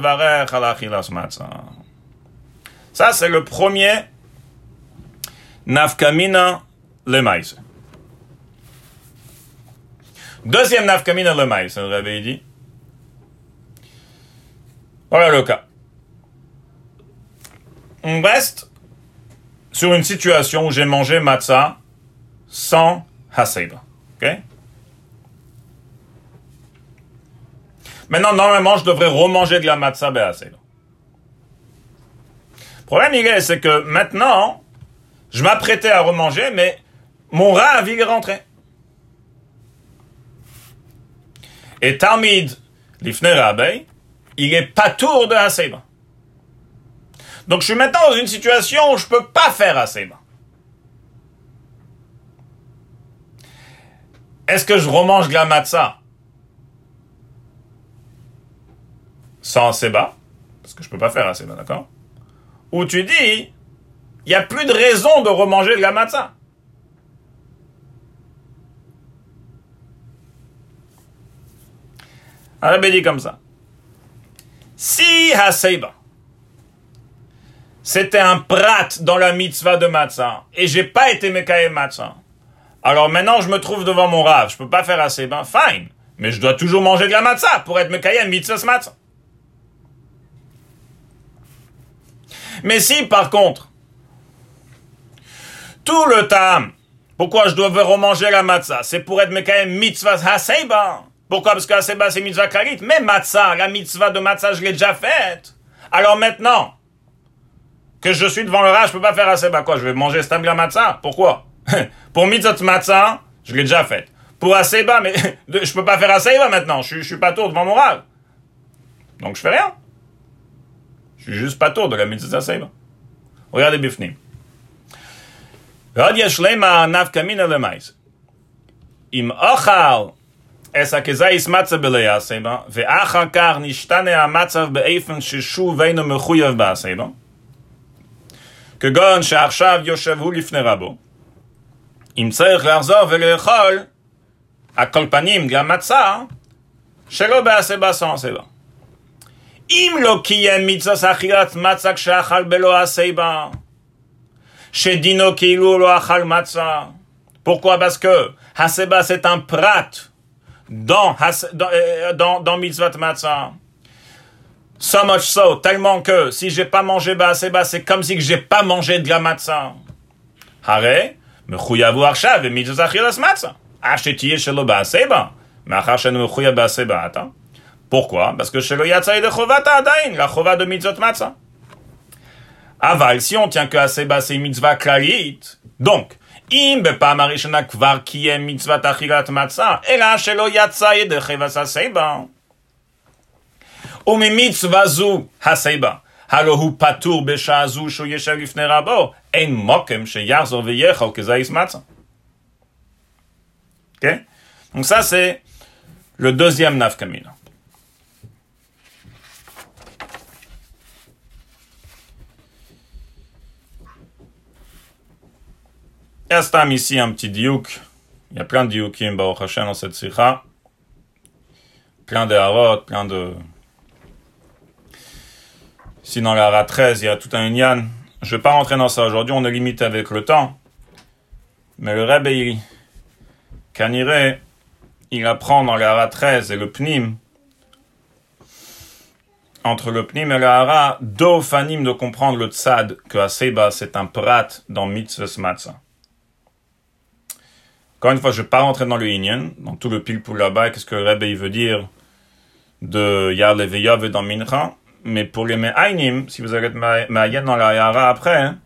Ça c'est le premier nafkamina le maïs. Deuxième nafkamina le maïs, le réveil dit. Voilà le cas. On reste sur une situation où j'ai mangé matzah sans haseba. ok? Maintenant, normalement, je devrais remanger de la matzah haseba. Le problème, il est, c'est que maintenant, je m'apprêtais à remanger, mais mon il est rentré. Et Talmid, l'ifne rabbi, il est pas tour de haseba. Donc je suis maintenant dans une situation où je peux pas faire assez bas. Est-ce que je remange de la matzah sans bas? Parce que je peux pas faire assez bas, d'accord? Ou tu dis, il n'y a plus de raison de remanger de la matzah. Alors, dit comme ça. Si Haseiba, c'était un prat dans la mitzvah de matzah, et j'ai pas été mekaye matzah. Alors maintenant, je me trouve devant mon rave, je peux pas faire assez, ben fine. Mais je dois toujours manger de la matzah pour être mekaye mitzvah matzah. Mais si, par contre, tout le temps, pourquoi je dois remanger la matzah? C'est pour être mekaye mitzvah haseba. Pourquoi? Parce que haseba c'est mitzvah kalit. Mais matzah, la mitzvah de matzah, je l'ai déjà faite. Alors maintenant, que je suis devant le rat, je peux pas faire assez bah quoi Je vais manger Stamgra Matzah. Pourquoi? Pour Mitzot Matzah, je l'ai déjà faite. Pour Aseba, mais je peux pas faire Aseba maintenant. Je, je suis pas tour devant mon rat. Donc je fais rien. Je suis juste pas tour de la Mitzot Aseba. Regardez Bifnim. Im Ochal. Ve'achakar nishtane amatzav be'efen shishu veinu mechuyev ba'aseba כגון שעכשיו יושב הוא לפני רבו, אם צריך לחזור ולאכול, על כל פנים גם מצה, שלא בעשה בעשה עשה בה. אם לא קיים מצוות אכילת מצה כשאכל בלא עשה בה, שדינו כאילו לא אכל מצה. Pourquoi? Parce que Haseba c'est un prat dans, dans, dans, dans mitzvot matzah. So much so, tellement que si j'ai pas mangé Baaseba, c'est comme si j'ai pas mangé de la matzah. Hare, מחויבו עכשיו במצוות אכילת מצה. אף שתהיה שלא בעשבה, מאחר שאני מחויב בעשבה אתה. Pourquoi? Parce que שלא יצא ידי חובתה עדיין, לחובה de מצוות מצה. אבל si on tient que הסבה c'est מצווה כללית, donc, אם בפעם הראשונה כבר קיים מצוות אכילת מצה, אלא שלא יצא ידי חבס הסבה. Halohu patur rabo. Donc ça, c'est le deuxième nafkamina. Estam ici un petit diouk. Il y a plein de dioukim, Baruch Hashem, dans cette sikha. Plein de harot, plein de si dans la RA 13, il y a tout un Inyan. Je ne vais pas rentrer dans ça aujourd'hui, on est limité avec le temps. Mais le Rebbe, il, Kanire, il apprend dans la RA 13 et le Pnim, entre le Pnim et la Hara, deux fanim de comprendre le Tzad, que Aseba c'est un prat dans Mitzvah Matzah. Encore une fois, je ne vais pas rentrer dans le Inyan, dans tout le pile pour là-bas, qu'est-ce que le Rebbe veut dire de Yar Leveyav dans Mincha? Mais pour les Me'ainim, si vous être Ma'ayen dans la Yara après, hein,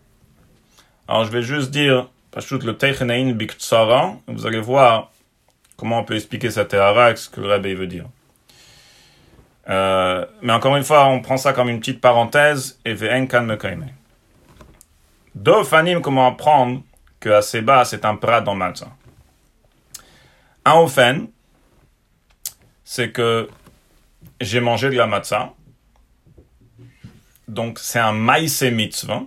alors je vais juste dire, Pachout le Teichenain Biktsara, vous allez voir comment on peut expliquer cette Tehara ce que le Rebbe veut dire. Euh, mais encore une fois, on prend ça comme une petite parenthèse, et Ve'enkan Mekaime. Deux comment apprendre que Aseba, c'est un prat dans Matzah. Un ofen, c'est que j'ai mangé de la matzah. Donc, c'est un maïs mitzvah.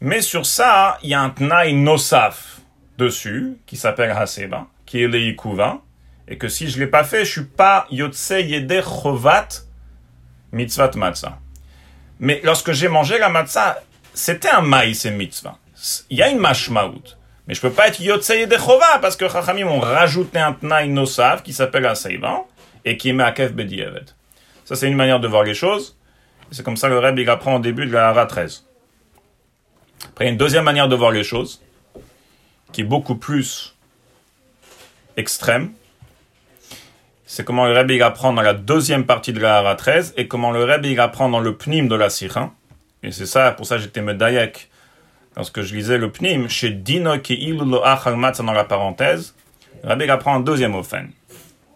Mais sur ça, il y a un tnaï nosaf dessus, qui s'appelle Haseba, qui est le yikuva, et que si je ne l'ai pas fait, je suis pas yotse yeder chovat mitzvah matzah. Mais lorsque j'ai mangé la matzah, c'était un maïs et mitzvah. Il y a une mashmaout. Mais je peux pas être yotse yeder chova, parce que Chachamim ont rajouté un tnaï nosaf qui s'appelle Haseba, et qui est Me'akev Bedievet. Ça, c'est une manière de voir les choses. C'est comme ça que le Rebbe, apprend au début de la Hara 13. Après, il y a une deuxième manière de voir les choses, qui est beaucoup plus extrême. C'est comment le Rebbe, apprend dans la deuxième partie de la Hara 13, et comment le Rebbe, apprend dans le Pnim de la Sira. Et c'est ça, pour ça, j'étais Medayek. Lorsque je lisais le Pnim, chez Dino ki ilu lo dans la parenthèse, le Rebbe, il apprend un deuxième ofen,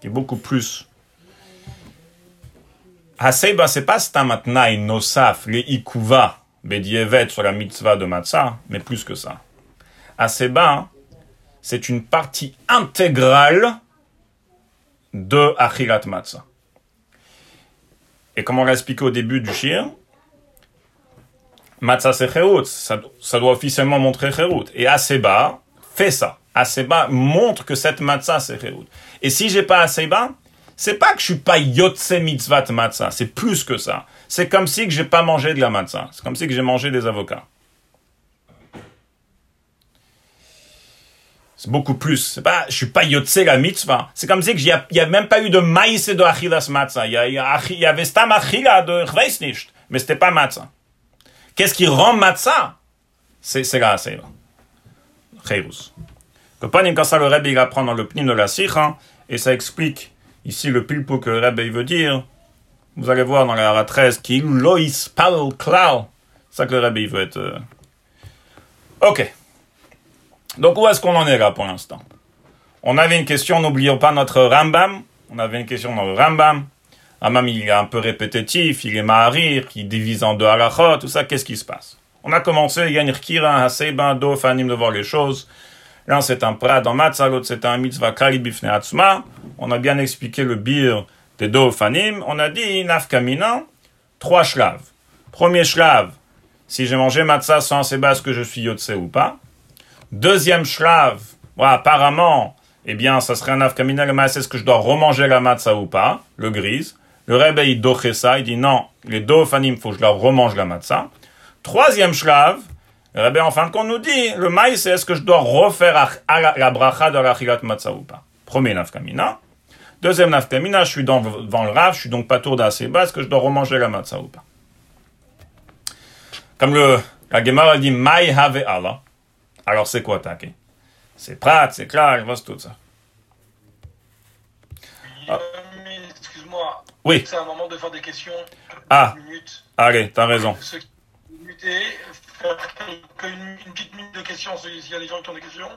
qui est beaucoup plus Haseba, c'est pas stamatnaï nosaf, le ikuva, bedievet sur la mitzvah de matzah, mais plus que ça. Haseba, c'est une partie intégrale de achilat matzah. Et comme on l'a expliqué au début du shir, matzah c'est cherut, ça, doit officiellement montrer cherut. Et Aseba fait ça. Aseba montre que cette matzah c'est cherut. Et si j'ai pas Aseba, c'est pas que je suis pas yotse mitzvat matzah, c'est plus que ça. C'est comme si que j'ai pas mangé de la matzah. C'est comme si que j'ai mangé des avocats. C'est beaucoup plus. C'est pas, je suis pas yotse la mitzvah. C'est comme si que il y même pas eu de maïs et de achilas matzah. Il y, y avait stam achila de chveis nicht. Mais c'était pas matzah. Qu'est-ce qui rend matzah? C'est, c'est la c'est Cheirus. Que quand ça le Rebbe il apprend dans le pnim de la sikha, et ça explique Ici, le pilpo que Rabbi veut dire, vous allez voir dans la Hara 13, qui lois pal klau. C'est ça que le Rabbi veut être. Euh. Ok. Donc, où est-ce qu'on en est là pour l'instant? On avait une question, n'oublions pas notre Rambam. On avait une question dans le Rambam. Rambam, il est un peu répétitif, il est maharir, qui divise en deux halachot, tout ça, qu'est-ce qui se passe? On a commencé, il y a une do, fanim de voir les choses. Là, c'est un prat dans matzah, l'autre c'est un mitzvah kali bifne atzma. On a bien expliqué le bir des deux fanim. On a dit nafkamina, trois shlav. Premier shlav, si j'ai mangé matzah sans c'est est-ce que je suis yotse ou pas. Deuxième shlav, apparemment, eh bien, ça serait un nafkamina, le est-ce que je dois remanger la matzah ou pas, le grise. Le rebbe, il doche ça, il dit non, les deux fanim, faut que je leur remange la matzah. Troisième shlav, Rabbi, en fin de compte, nous dit, le maïs, c'est est-ce que je dois refaire la bracha de la matzah ou pas Premier nafkamina. Deuxième nafkamina, je suis dans, le raf, je suis donc pas tour d'assez bas, est-ce que je dois remanger la matzah ou pas Comme le, la Gemara dit, maï have Allah. Alors c'est quoi taquet C'est prat, c'est clair, c'est tout ça. Ah. Excuse-moi. Oui. C'est un moment de faire des questions. Ah. Allez, t'as raison une, petite minute de questions s'il y a des gens qui ont des questions.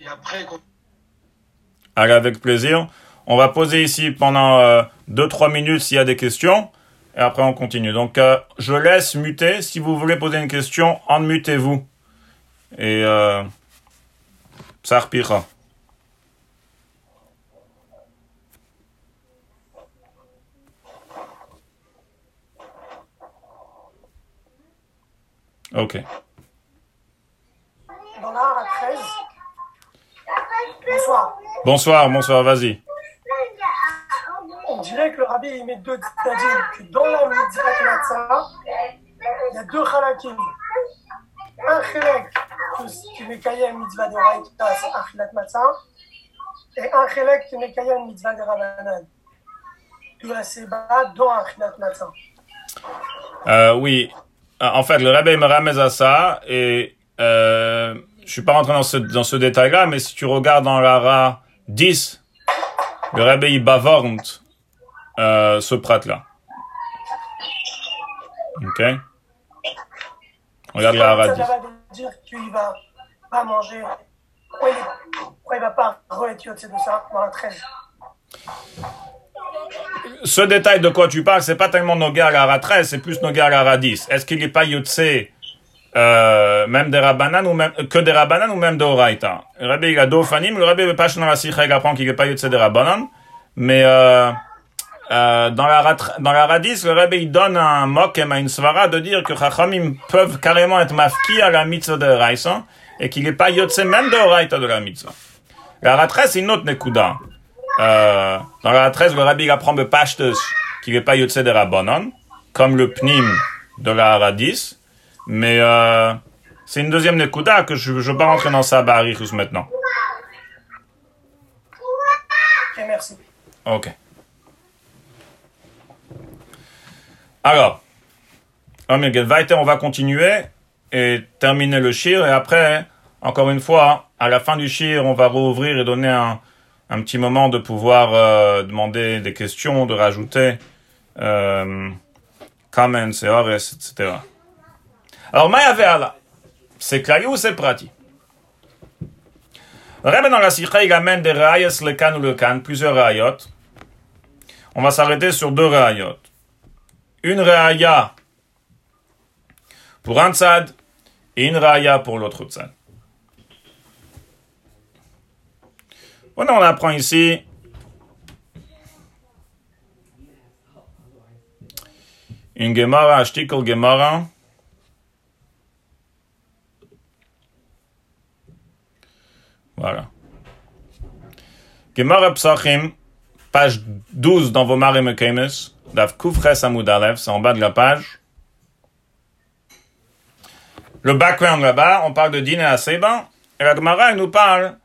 Et après. Allez, avec plaisir. On va poser ici pendant 2-3 euh, minutes s'il y a des questions. Et après, on continue. Donc, euh, je laisse muter. Si vous voulez poser une question, en mutez-vous. Et euh, ça repira. Ok. La 13. Bonsoir. Bonsoir, bonsoir, vas-y. On dirait que le rabbi il met deux tadjim, que dans la mitzvah matzah, il y a deux halakim. Un chelek qui met kayem mitzvah de raïta, c'est matzah, et un chelek qui met kayem mitzvah de rabanan. Tu as ces bas dans achilat matzah. Euh, oui, en fait, le rabbi me ramène à ça et euh, je suis pas rentré dans ce, dans ce détail-là, mais si tu regardes dans l'ara 10, le rabbi il bavorne euh, ce prat-là. Ok? Regarde la Ça radis. va dire qu'il va pas manger. Pourquoi il, pourquoi il va pas re-être Yotze de ça dans la 13 Ce détail de quoi tu parles, c'est pas tellement Nogar la 13, c'est plus Nogar la 10. Est-ce qu'il n'est pas Yotse euh, même des Rabbanan ou même, que des Rabbanan ou même de Oraita? Le Rabbi il a deux fanim, le Rabbi la Sikha, il apprend qu'il n'est pas Yotse des Rabbanan, mais euh, euh, dans la dans Radis, le Rabbi il donne un mokem à une svara de dire que Chachamim peuvent carrément être mafki à la mitzvah de Raïsa et qu'il n'est pas Yotse même de Oraita de la mitzvah. La rat 13, c'est une autre Nekuda. Euh, dans la 13, le rabbi apprend de Pashtus qu'il n'est pas Yotze de Rabbanon, comme le Pnim de la Radis, mais euh, c'est une deuxième Nekuda que je ne veux pas rentrer dans ça à Barichus maintenant. Ok, merci. Ok. Alors, on va continuer et terminer le shir. Et après, encore une fois, à la fin du shir, on va rouvrir et donner un, un petit moment de pouvoir euh, demander des questions, de rajouter euh, comments et ores, etc. Alors, Maya là c'est clair ou c'est pratique? Rebbe dans la Sikha, il amène des rayas, le kan ou le kan, plusieurs rayot. On va s'arrêter sur deux rayot. Une raya pour un tzad et une raya pour l'autre tzad. Voilà, on apprend ici une Gemara, Ashtikol Gemara. Voilà. Gemara Psachim, page 12 dans vos Marim Mekemes, Dav Kufres Amud Alev, c'est en bas de la page. Le background là-bas, on parle de dîner à Seba, et la Gemara, elle nous parle,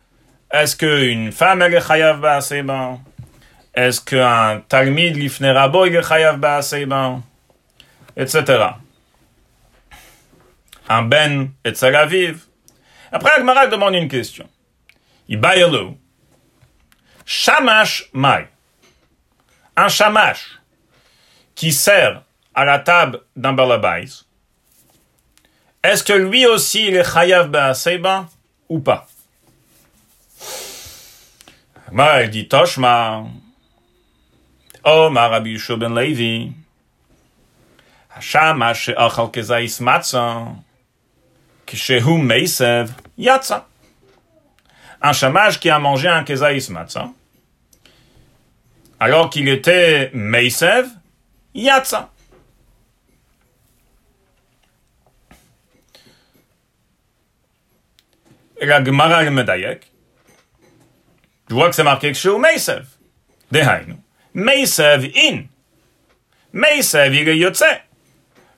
est-ce qu'une femme, elle est chayav ba Seba? Est-ce qu'un Talmid lifne rabo, il est chayav ba Seba? Etc. Un Ben, et Aviv. Après, elle demande une question. Ibayelu. Shamash Mai. Un shamash qui sert à la table d'un balabais. Est-ce que lui aussi il est chayav ba'aseba ou pas? Ma, elle dit Toshma. Oh, ma Rabbi ben Levi. Shamash she'achal kezais matzah. Kishehu meisev yatsa un chamage qui a mangé un kezaïs matzah, alors qu'il était meisev, yatsa. La Gemara le je vois que c'est marqué que chez meisev. Dehainu. Meisev in. Meisev il est yotze.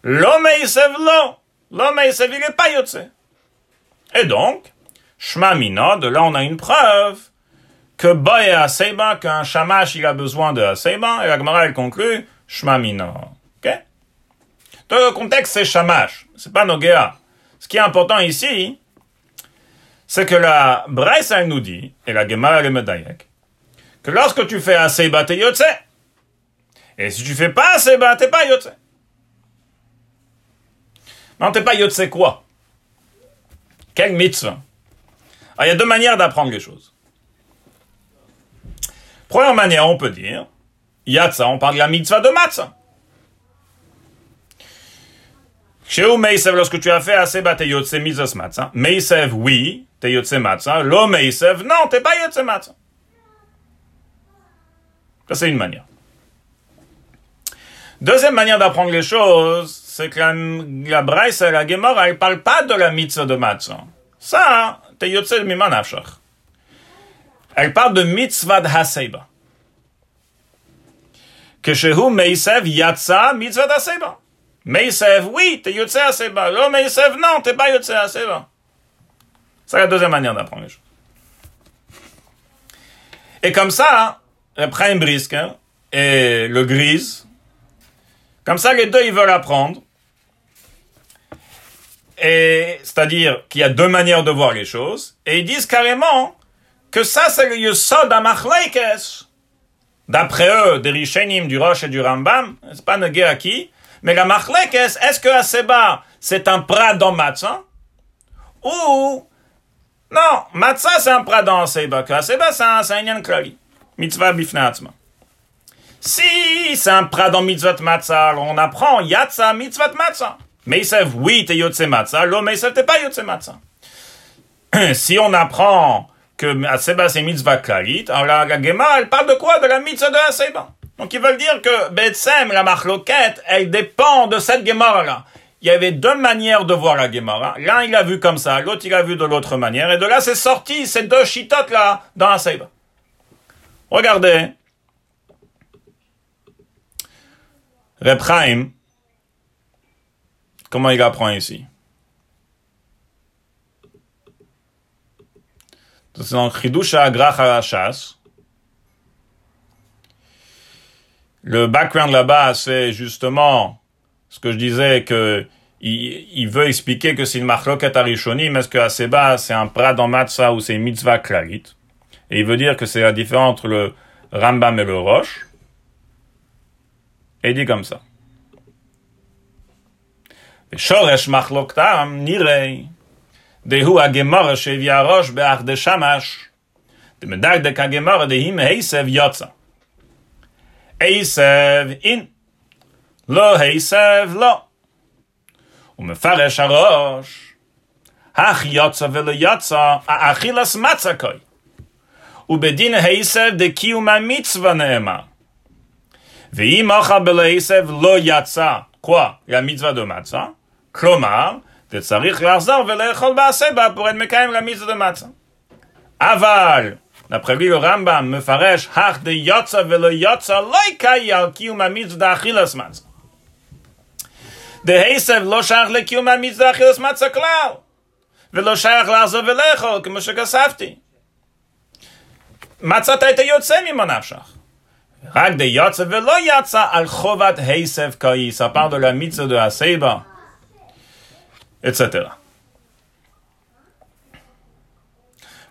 Lo meisev lo. Lo meisev il est pas yotze. Et donc, Shma Mina, de là on a une preuve que Ba et Aseba, qu'un shamash il a besoin de Aseba, et la Gemara elle conclut Shma Mina. Ok? Donc le contexte c'est shamash, c'est pas Nogea. Ce qui est important ici, c'est que la elle nous dit, et la Gemara est Medayek, que lorsque tu fais Aseba t'es Yotze. Et si tu fais pas Aseba, t'es pas Yotze. Non, t'es pas Yotze quoi? Quelle mitzvah? Alors, il y a deux manières d'apprendre les choses. Première manière, on peut dire, Yatsa, on parle de la mitzvah de matzah. Chez Meisev, lorsque tu as fait Aseba, t'es Yotse mitzvah matzah. Meisev, oui, t'es Yotse matzah. Lo Meisev, non, t'es pas Yotse matzah. Ça, c'est une manière. Deuxième manière d'apprendre les choses, c'est que la, la et la Gemara, elle parle pas de la mitzvah de matzah. Ça, t'es Yotze Miman Afshach. Elle parle de mitzvah de Haseba. Que chez Meisev Yatsa mitzvah de Haseba. Meisev, oui, t'es Yotze Haseba. Lo Meisev, non, t'es pas Yotze Haseba. C'est la deuxième manière d'apprendre les choses. Et comme ça, le Prime Brisk hein, et le Grise, comme ça, les deux, ils veulent apprendre. Et c'est-à-dire qu'il y a deux manières de voir les choses, et ils disent carrément que ça, c'est le Amachleikes. D'après eux, des Rishenim, du Roche et du Rambam, c'est pas negué à qui, mais la Machlekes, est-ce que Aseba, c'est un prat dans matzah, ou, non, matzah, c'est un prat dans Aseba, que Aseba, c'est un, c'est klali. Mitzvah bifnatzma. Si c'est un prat dans mitzvah matzah, on apprend yatsa mitzvah matzah. Meisev, oui, t'es yotse matzah, lo Meisev, t'es pas yotse matzah. si on apprend que Aseba c'est mitzvah klalit, alors la, la Gemara, elle parle de quoi? De la mitzvah de Aseba. Donc ils veulent dire que Betsem, la marloquette, elle dépend de cette Gemara-là. Il y avait deux manières de voir la Gemara. L'un, il a vu comme ça, l'autre, il a vu de l'autre manière. Et de là, c'est sorti ces deux chitotes-là dans Aseba. Regardez. Repraim, comment il apprend ici? C'est dans Chidusha Agrach. Le background là-bas, c'est justement ce que je disais que il, veut expliquer que c'est une machloket arishonim, est-ce que Aseba, c'est un prat en matzah ou c'est mitzvah klalit Et il veut dire que c'est la différence entre le Rambam et le Roche. Et il dit comme ça. עשב אין, לא עשב לא. הוא מפרש הראש, אך יוצא ולא יוצא, האכילס מצא כוי. ובדין עשב דקיום המצווה נאמר. ואם אוכל בלא עשב לא יצא, כה, למצווה דומצא, כלומר, וצריך לחזור ולאכול בעשה בה פורד מקיים למצווה דומצא. אבל le רמב"ם מפרש, הך דיוצא ולא יוצא לא יקאי על קיום המיצה דאכילס מצה. דהיסב לא שייך לקיום המיצה דאכילס מצה כלל, ולא שייך לעזוב ולאכול, כמו שכספתי. מצאת את היוצא ממה נפשך. רק דיוצא ולא יצא על חובת היסב la mitzvah de Haseba. etc.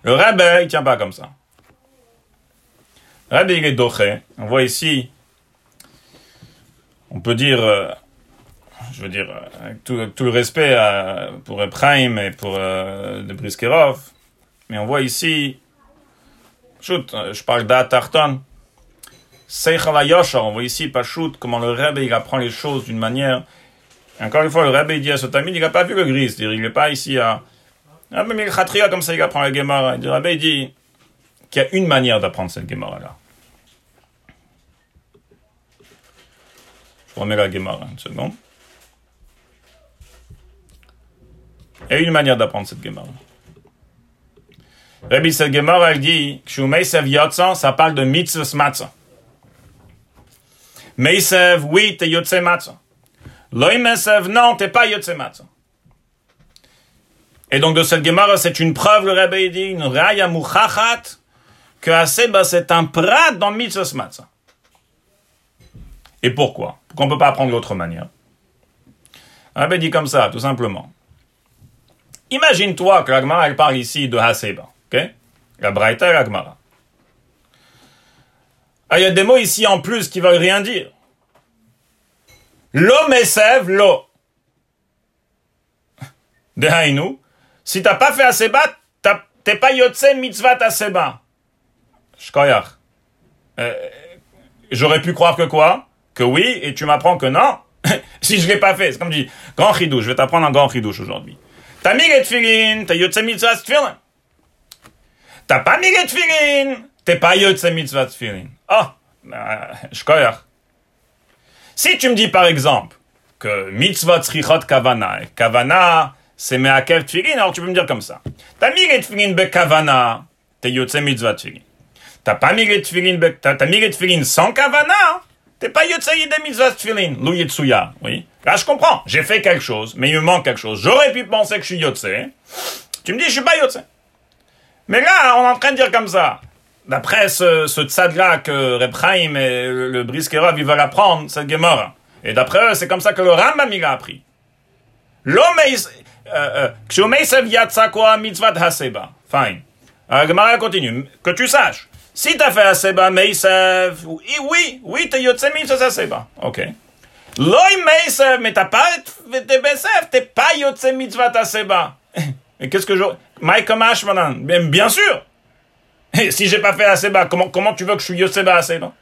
Le rabbi, il tient pas comme ça. Rabbi, il est doché. On voit ici, on peut dire, euh, je veux dire, avec tout, avec tout le respect pour Ephraim et pour euh, de Briskerov, mais on voit ici, shoot, je parle d'Atarton, Yoshar, on voit ici, pas shoot, comment le rabbi, il apprend les choses d'une manière encore une fois, le rabbi dit à ce il n'a pas vu le gris, c'est-à-dire il n'est pas ici à... Ah, mais il comme ça, il apprend la Gemara. Le rabbi dit qu'il y a une manière d'apprendre cette Gemara-là. Je remets la Gemara une seconde. A une manière d'apprendre cette Gemara. Rabbi, cette Gemara, elle dit, ça parle de mitzvah matzah. Meisev, oui, t'es Yotze matzah. Loimesev, non, t'es pas Yotze Matzah. Et donc de cette Gemara, c'est une preuve, le Rabbi dit, une raya que Aseba c'est un prat dans Mitzvah Matzah. Et pourquoi Pourquoi on ne peut pas apprendre d'autre manière Rabbi dit comme ça, tout simplement. Imagine-toi que la Gemara, elle parle ici de Haseba, ok? La Braïta et la Gemara. Ah, il y a des mots ici en plus qui veulent rien dire. Lo mesev lo. Dehainu. Si t'as pas fait Aseba, t'es pas yotse mitzvah Aseba. Shkoyach. Euh, J'aurais pu croire que quoi? Que oui, et tu m'apprends que non Si je l'ai pas fait, c'est comme dit, grand chidouche, je vais t'apprendre un grand chidouche aujourd'hui. T'as mis les tfilin, t'as yotse mitzvah tfilin. T'as pas mis les tfilin, t'es pas yotse mitzvah tfilin. Oh, euh, shkoyach. Si tu me dis par exemple que mitzvot tzrichot kavana, et kavana c'est meakev tfilin, alors tu peux me dire comme ça. T'as mis les tfilin be kavana, t'es yotze mitzvah tfilin. T'as pas mis les tfilin be, t'as mis les tfilin sans kavana, t'es pas yotze yide mitzvah tfilin, lou yitsuya, oui. Là je comprends, j'ai fait quelque chose, mais il me manque quelque chose. J'aurais pu penser que je suis yotze. Tu me dis je suis pas yotze. Mais là, on est en train de dire comme ça. D'après ce, ce tzad-là que Repraim et le, Briskerov, ils veulent apprendre, cette Gemara. Et d'après eux, c'est comme ça que le Rambam, il a appris. L'homme Kshomeisev yatsakwa mitzvat haseba. Fine. Alors, Gemara continue. Que tu saches. Si t'as fait haseba, meisev, oui, oui, oui, t'es yotse mitzvat haseba. Ok. Loi Meisev, mais t'as pas tes Besef, t'es pas Yotse Mitzvah Taseba. Mais qu'est-ce que je... Mike Kamash, madame bien, sûr Et si j'ai pas fait Aseba, comment, comment tu veux que je suis Yotseba Aseba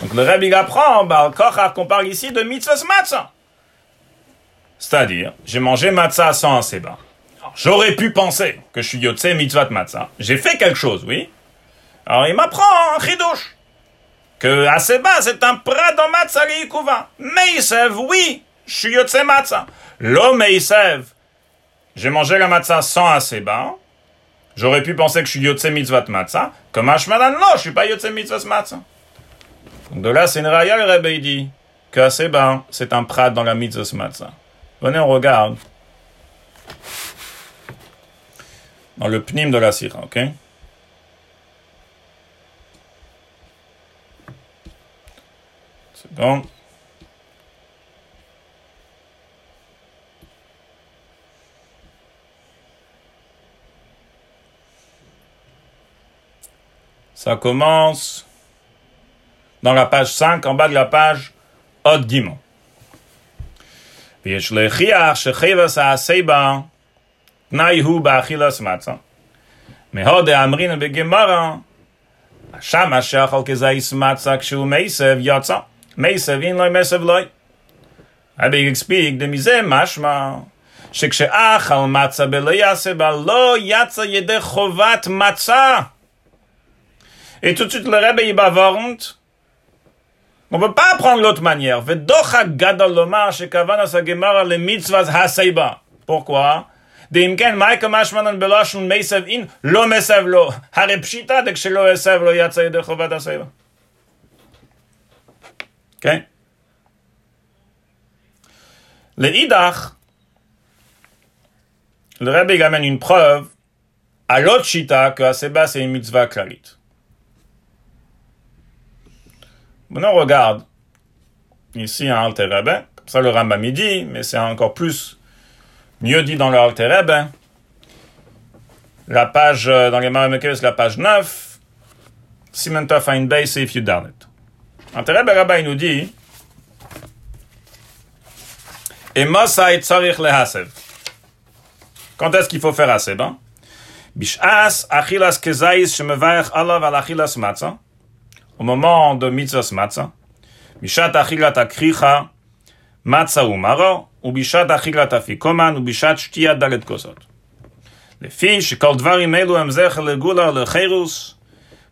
Donc le Rebbe il apprend, bah, qu'on parle ici de Mitzvah Matzah. C'est-à-dire, j'ai mangé Matzah sans Aseba. J'aurais pu penser que je suis Yotse Mitzvah Matzah. J'ai fait quelque chose, oui. Alors il m'apprend un chidouche que Aseba, c'est un prat dans Matzah. Meisev, oui, je suis Yotse Matzah. Lo Meisev, j'ai mangé la Matzah sans Aseba. J'aurais pu penser que je suis Yotse Mitzvah Matzah. Comme Ashmadan, non, je suis pas Yotse Mitzvah Matzah. Donc de là, c'est une raya, le Rebbe dit que Aseba, c'est un prat dans la Mitzvah Matzah. Venez, on regarde. Dans le pnim de la sira, ok? C'est. Ça commence dans la page 5, en bas de la page Od Gimon. תנאי הוא באכילס מצה. מהוד האמרינא בגמרא שמה שאכל כזייס מצה כשהוא מסב יצא. מסב אין לו מסב לא. רבי הספיק דמזה משמע שכשאכל מצה בלא יעשה בה לא יצא ידי חובת מצה. Suite, le Rebbe, il bavante. On ne peut pas prendre l'autre manière. Vedocha gadol lomar shekavana sa gemara le haseiba. Pourquoi? Deimken, Maika Mashmanan e Le Idach, le Rebbe amène une preuve à l'autre Shita que c'est une mitzvah klalit. Maintenant, regarde. Ici un hein, Alter Rebbe, comme ça le Rambam mais c'est encore plus mieux dit dans le Alter Rebbe. La page, euh, dans les Maramekes, la page 9, Simenta find base if you done it. Alter Rebbe Rabba, il nous dit, et Mosai tzarich lehasev. Quand est-ce qu'il faut faire haseb? Hein? Bish'as achilas kezais shemevayach alav al achilas matzah au moment de mitzvah matzah, bishat achilat akricha matzah ou maro, achilat afikoman, ou bishat shtiya dalet kosot. לפי שכל דברים אלו הם זכר לגאולה לחירוס,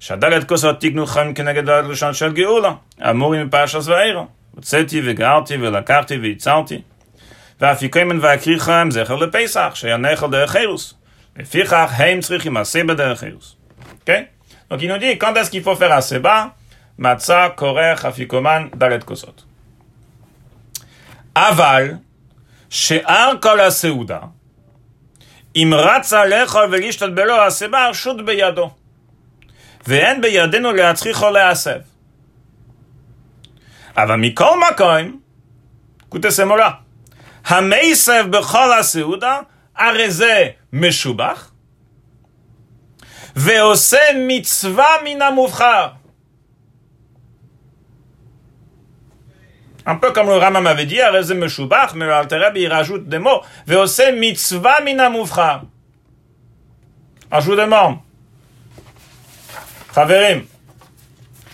שהדלת כוסות תקנו חיים כנגד הלשון של גאולה, אמורים מפרשת ואירו. הוצאתי וגארתי ולקחתי והצלתי, והאפיקומן והקריחה הם זכר לפסח, שינך על דרך חירוס. לפיכך הם צריכים מעשה בדרך חירוס. כן? Donc il nous dit quand est-ce qu'il faut faire un seba Matzah, korech, afikoman, dalet kosot. Aval, she'ar kol הסעודה, אם רצה לאכול ולשתות בלא הסיבה, רשות בידו. ואין בידינו להצריך או להסב. אבל מכל מקום, כותסמו לה, המסב בכל הסעודה, הרי זה משובח, ועושה מצווה מן המובחר. Un peu comme le Rama m'avait dit, mais l'Altereb, il rajoute des mots. Veose mitzvah minamufra. Ajoute des mots. Chaverim.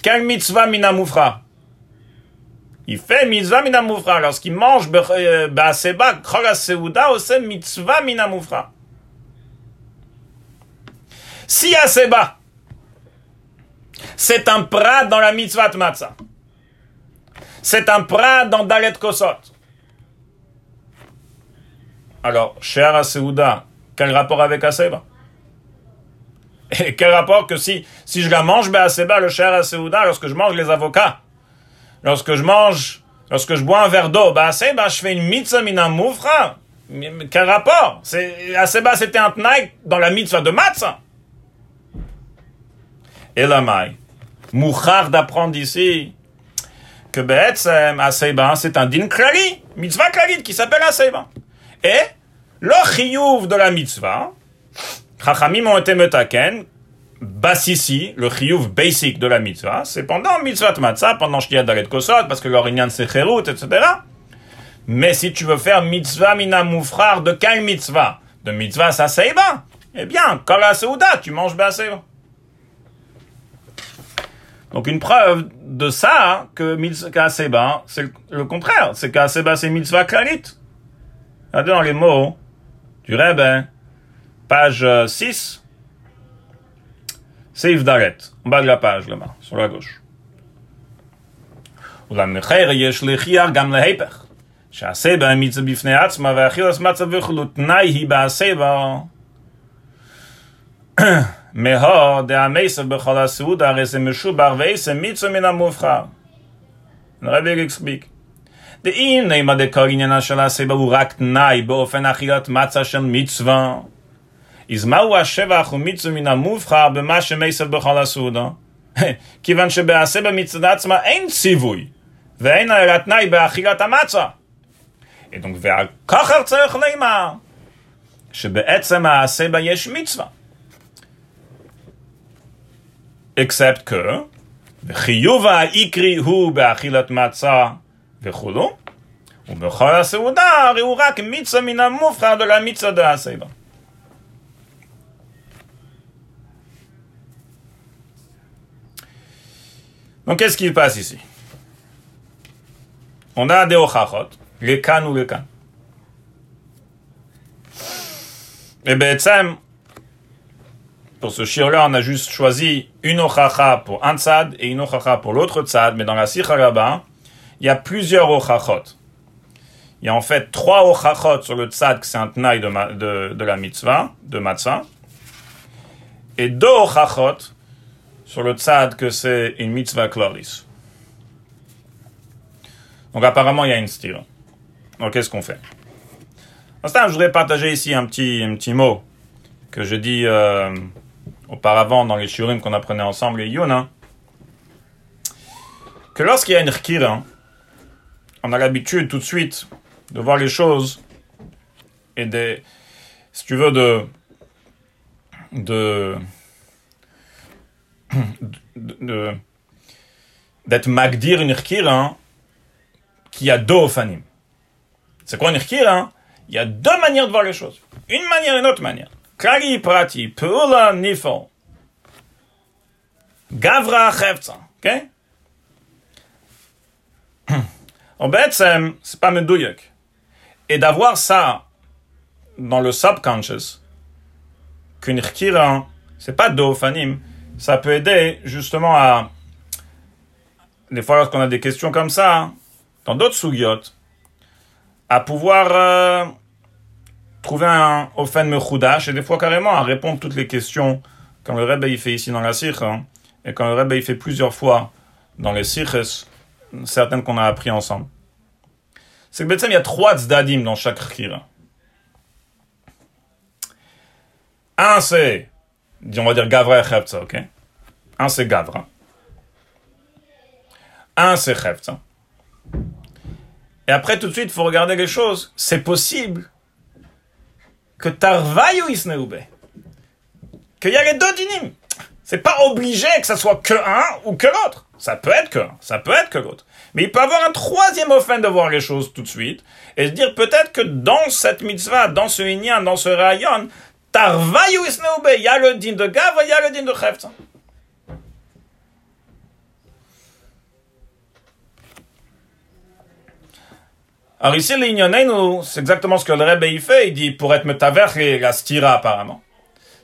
Quel mitzvah minamufra? Il fait mitzvah minamufra. Lorsqu'il mange Baaseba, Chol Seuda, ose mitzvah minamufra. Si Aseba, c'est un prat dans la mitzvah matzah c'est un prat dans Dalet Kosot. Alors, cher Aseuda, quel rapport avec Aseba Et quel rapport que si, si je la mange, ben Aseba, le cher Aseuda, lorsque je mange les avocats, lorsque je mange, lorsque je bois un verre d'eau, ben Aseba, je fais une mitzvah mina moufra. Quel rapport? Aseba, c'était un tnaï dans la mitzvah de matzah. Et la maille. Mouchar d'apprendre ici que Be'etzem, c'est un din klali, mitzvah klalit, qui s'appelle Aseiba. Et, le chiyuv de la mitzvah, Chachamim ont été metaken, basse ici, le chiyuv basic de la mitzvah, c'est pendant mitzvah matzah, pendant shtiat dalet kosot, parce que leur c'est cherut, etc. Mais si tu veux faire mitzvah mina moufrar, de quelle mitzvah? De mitzvah saseiba Eh bien, seuda, tu manges baseiba. Donc une preuve de ça, que mitzvah c'est le contraire. C'est qu'aseba c'est mitzvah klalit. Regardez dans les mots du Rebbe, page 6, Seif Daret, en bas de la page là-bas, sur la gauche. ולמחר יש להכיח גם להיפך, שהסבא מצווה בפני עצמה ואכילת מצה וכולו תנאי היא בהסבא. מהו דהמסר בכל הסעודה הרי זה משובר ועשר מצווה מן המובחר. רבי explique. דאם נאמר דקור עניינה של הסבא הוא רק תנאי באופן אכילת מצה של מצווה. אז מהו השבח ומצווה מן המובחר במה שמסר בכל הסעודה? כיוון שבהסבא מצווה עצמה אין ציווי, ואין אלא תנאי באכילת המצה. ועל כך צריך לומר שבעצם הסבא יש מצווה. Except que, Chiyuva ikri hu be'achilat matzah vechulu, ou bechol ha-seuda, reurak mitzah min ha de la mitzah de ha Donc, qu'est-ce qui passe ici? On a pour ce shir-là, on a juste choisi une ochacha pour un tzad et une ochacha pour l'autre tzad, mais dans la sikha là il y a plusieurs ochachot. Il y a en fait trois ochachot sur le tzad, que c'est un tnaï de, la mitzvah, de matzah, et deux ochachot sur le tzad, que c'est une mitzvah chloris. Donc apparemment, il y a une style. Donc qu'est-ce qu'on fait? Instant, je voudrais partager ici un petit, un petit mot que je dis euh, auparavant dans les shurim qu'on apprenait ensemble, les yuna, que lorsqu'il y a une rkira, on a l'habitude tout de suite de voir les choses et de, si tu veux, de, de, d'être magdir une rkira qui a deux ofanim. C'est quoi une rkira Il y a deux manières de voir les choses. Une manière et une autre manière. Klali prati, peula nifo. Gavra chefza. Ok? En fait, c'est pas medouyak. Et d'avoir ça dans le subconscious, qu'une rkira, c'est pas d'ofanim, ça peut aider justement à. Des fois, lorsqu'on a des questions comme ça, dans d'autres sougiotes, à pouvoir. Euh, trouver un Ofen Mechoudash et des fois carrément à répondre toutes les questions quand le Rebbe il fait ici dans la Sikh hein, et quand le Rebbe il fait plusieurs fois dans les Sikhs, certaines qu'on a appris ensemble. C'est que il y a trois tzdadim dans chaque Khira. Un c'est, on va dire Gavra et Chefza, ok? Un c'est Gavra. Un c'est Chefza. Et après, tout de suite, il faut regarder les choses. C'est possible que Tarvayu Isneube. Qu'il y a les deux dinim. C'est pas obligé que ça soit que un ou que l'autre. Ça peut être que un, ça peut être que l'autre. Mais il peut avoir un troisième offense de voir les choses tout de suite et se dire peut-être que dans cette mitzvah, dans ce inyan, dans ce rayon, Tarvayu Isneube, il y a le din de Gav, il y a le din de Chefza. Alors ici, nous, c'est exactement ce que le Rebbe il fait. Il dit pour être metaver et la stira apparemment.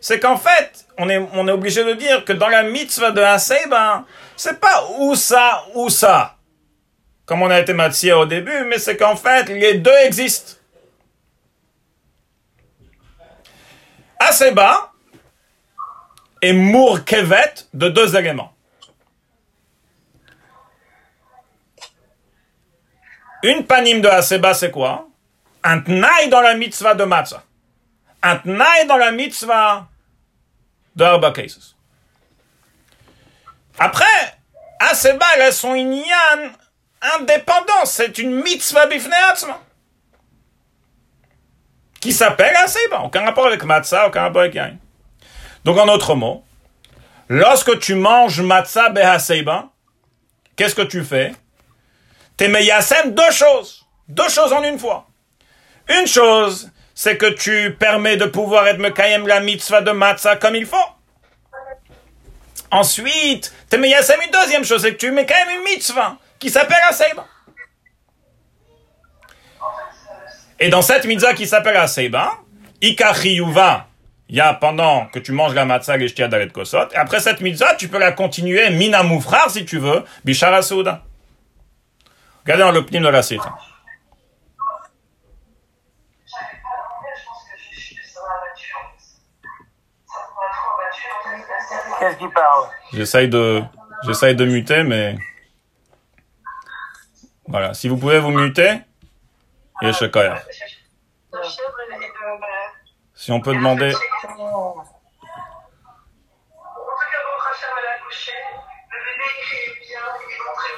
C'est qu'en fait, on est, on est obligé de dire que dans la mitzvah de Haseba, c'est pas ou ça ou ça. Comme on a été matzia au début, mais c'est qu'en fait, les deux existent. Haseba est Mourkevet de deux éléments. Une panim de Haseba, c'est quoi? Un tnaï dans la mitzvah de matzah. Un tnaï dans la mitzvah de Arba. Après, Haseba, elle a son inyan indépendant. C'est une mitzvah bifneatzma. Qui s'appelle Haseba. Aucun rapport avec matzah, aucun rapport avec Yain. Donc, en autre mot, lorsque tu manges matzah behaseiba, qu'est-ce que tu fais? T'es meyasem deux choses. Deux choses en une fois. Une chose, c'est que tu permets de pouvoir être mekayem la mitzvah de matzah comme il faut. Ensuite, t'es meyasem une deuxième chose, c'est que tu mets quand même une mitzvah qui s'appelle Aseiba. Et dans cette mitzvah qui s'appelle Aseiba, Ikachiyuva, il y a pendant que tu manges la matzah et dalet kosot, et après cette mitzvah, tu peux la continuer, mina moufrar si tu veux, bishara souda. Regardez dans le pnim de la site. Qu'est-ce qu'il parle J'essaye de, j'essaye de muter, mais voilà. Si vous pouvez vous muter, Yeshakaya. Si on peut demander,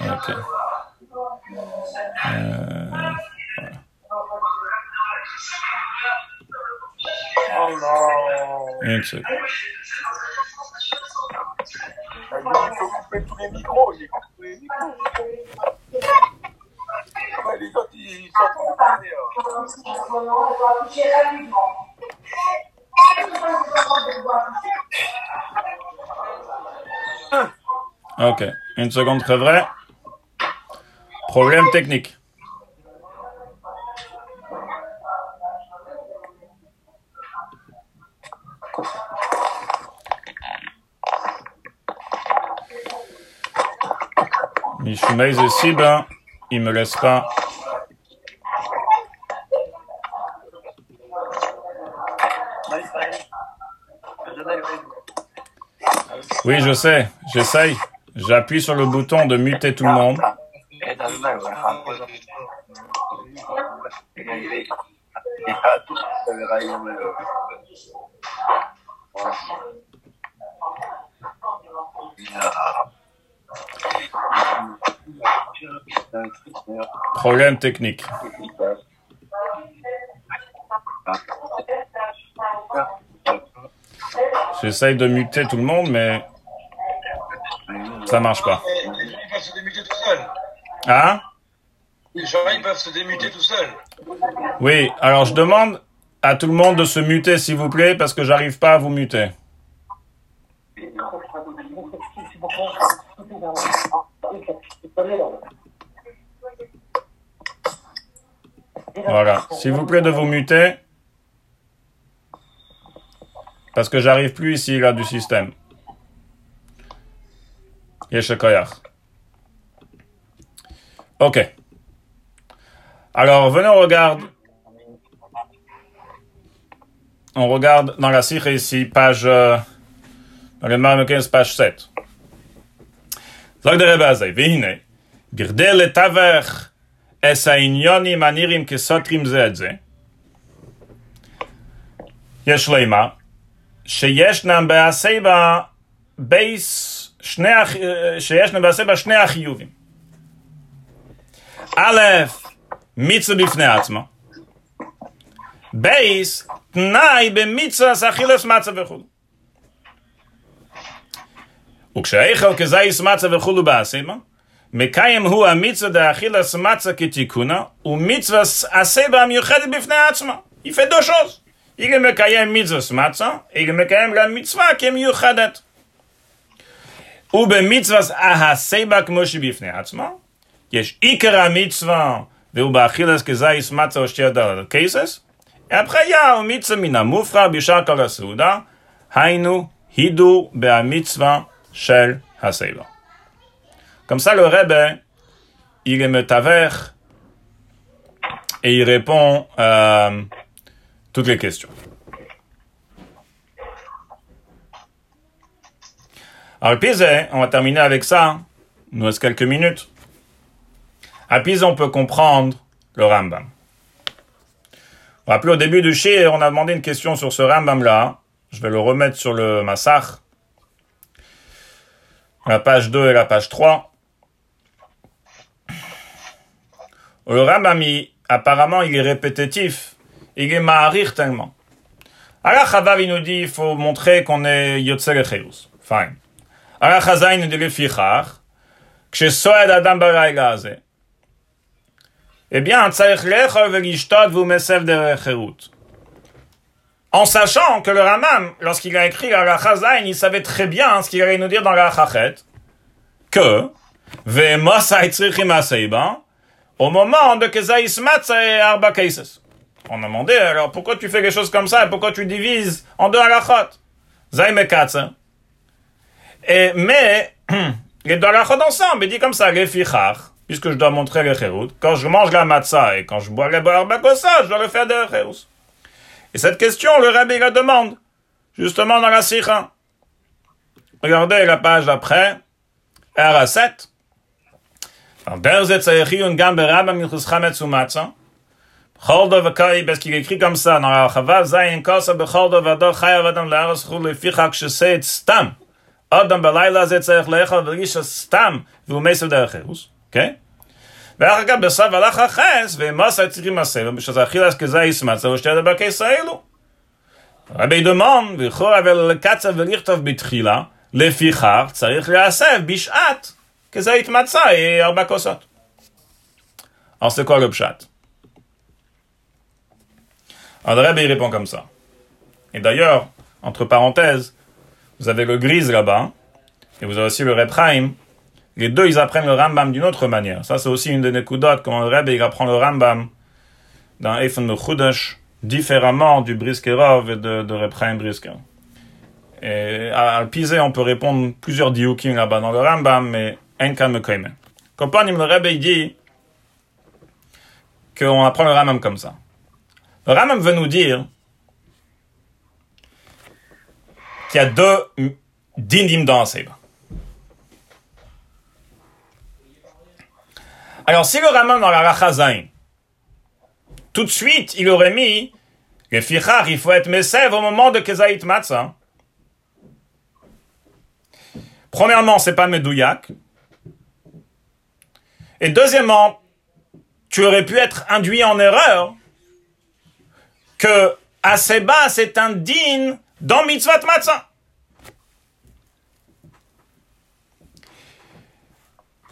ok. Euh. Oh non parler, hein. Ok. Une seconde, très vrai. Problème technique. Michumez et Siba, il me laisse pas. Oui, je sais, j'essaye. J'appuie sur le bouton de muter tout le monde. Problème technique. J'essaye de muter tout le monde, mais ça marche pas. Les gens, peuvent se démuter tout seuls. Hein? Les gens, ils peuvent se démuter tout seuls. Oui, alors je demande à tout le monde de se muter, s'il vous plaît, parce que j'arrive pas à vous muter. Voilà, s'il vous plaît de vous muter. Parce que j'arrive plus ici, là, du système. Yeshakayach. Ok. Alors, venez, on regarde. On regarde dans la Sikh ici, page. Euh, dans le Marme 15, page 7. Zag de Rebazay, Vihine. את העניונים הנראים כסותרים זה את זה, יש לומר, שישנם בהסבה בייס, שני, שישנם בהסבה שני החיובים. א', מצווה בפני עצמו. בייס, תנאי במצווה אכילס מצה וכו'. וכשהאיכל כזייס מצה וכולו באסמה, מקיים הוא המצווה דאכילס מצה כתיקונה, ומצווה הסבה המיוחדת בפני עצמה. יפה דו שוז. היא גם מקיים מצווה מצה, היא גם מקיים גם מצווה כמיוחדת. ובמצווה הסבה כמו שבפני עצמה, יש עיקר המצווה, והוא באכילס כזייס מצה או שתי דלת קייסס, הבחיה הוא מצווה מן המופרע בשאר כל הסעודה, היינו הידור בהמצווה של הסבא. Comme ça, le Rebbe, il est metavech et il répond à toutes les questions. Alors, Pise, on va terminer avec ça. Il nous reste quelques minutes. À Pise, on peut comprendre le Rambam. Vous rappelez, au début du Shir, on a demandé une question sur ce Rambam-là. Je vais le remettre sur le Massach. La page 2 et la page 3. Le Rambam, il- apparemment, il est répétitif. Il est ma'arir tellement. Alors, Chavav, il nous dit, il faut montrer qu'on est Yotzer et Fine. הלכה זין דלפיכך, כשסועד אדם בלילה הזה, eh bien, צריך לאכול ולשתות והוא מסב דרך חירות. En sachant que le Ramam, lorsqu'il a écrit la Chazain, il savait très bien ce qu'il allait nous dire dans la Chachet, que, au moment de Kezaïs et Arba Cases. On a demandé, alors pourquoi tu fais des choses comme ça et pourquoi tu divises en deux halachot? Zaïm et Et, mais, les deux halachot ensemble, il dit comme ça, les fichar, puisque je dois montrer le chérout, quand je mange la matzah et quand je bois le barbacosa, je dois le faire de. Et cette question, le rabbi la demande, justement dans la sikha. Regardez la page d'après, R7. על דרך זה צריך עיון גם ברמב"ם מלכוס חמץ ומצה. בכל דו וקאי בס כי גם סן, הרי הרחבה זין כוסה בכל דו ועדו חייב אדם לארץ חול לפיך כשסה את סתם. אדם בלילה הזה צריך לאכול ולגיש סתם, והוא מסר דרך חירוס, אוקיי? ואחר כך בסב הלך החס, ומסה צריכים הסבב, שזה אכילס כזייס מצה ושתי הדבקי סאלו. רבי דומון, וכו' אבל לקצה ולכתוב בתחילה, לפיכך צריך להסב בשעת. Kezait Matzah et Arba Kosot. Alors, c'est quoi le pshat? Alors, le Rebbe, il répond comme ça. Et d'ailleurs, entre parenthèses, vous avez le Grise là-bas, et vous avez aussi le Repraim. Les deux, ils apprennent le Rambam d'une autre manière. Ça, c'est aussi une des Nekudotes, quand le Rebbe, il apprend le Rambam dans Efen de Chudash, différemment du Briskerov et de, de Repraim Brisker. Et à Pisé, on peut répondre plusieurs dioukim là-bas dans le Rambam, mais un kan me koime. Compagnie, le Rebbe, dit qu'on apprend le Rambam comme ça. Le Rambam veut nous dire qu'il y a deux dinim dans Alors, si le ramène dans la Rachazain, tout de suite, il aurait mis le fichar, il faut être mesev au moment de Kezaït Matzah. Premièrement, c'est pas Medouyak. Et deuxièmement, tu aurais pu être induit en erreur que Aseba, c'est un din dans Mitzvah Matzah.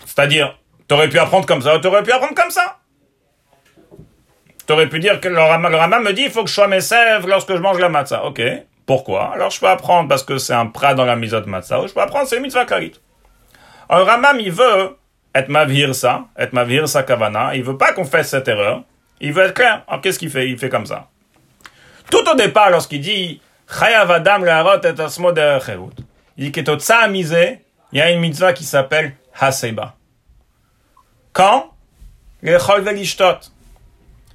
C'est-à-dire, T'aurais pu apprendre comme ça, t'aurais pu apprendre comme ça. T'aurais pu dire que le Rama, me dit, il faut que je sois mes sèvres lorsque je mange la matzah. Ok. Pourquoi? Alors je peux apprendre parce que c'est un prat dans la de matzah, ou je peux apprendre c'est une mitzvah karit. Alors Ramam, il veut être mavir ça, être mavir sa kavana, il veut pas qu'on fasse cette erreur, il veut être clair. Alors qu'est-ce qu'il fait? Il fait comme ça. Tout au départ, lorsqu'il dit, chayav adam leharot et asmo il dit que il y a une mitzvah qui s'appelle haseba. Quand? Le chol velishtot.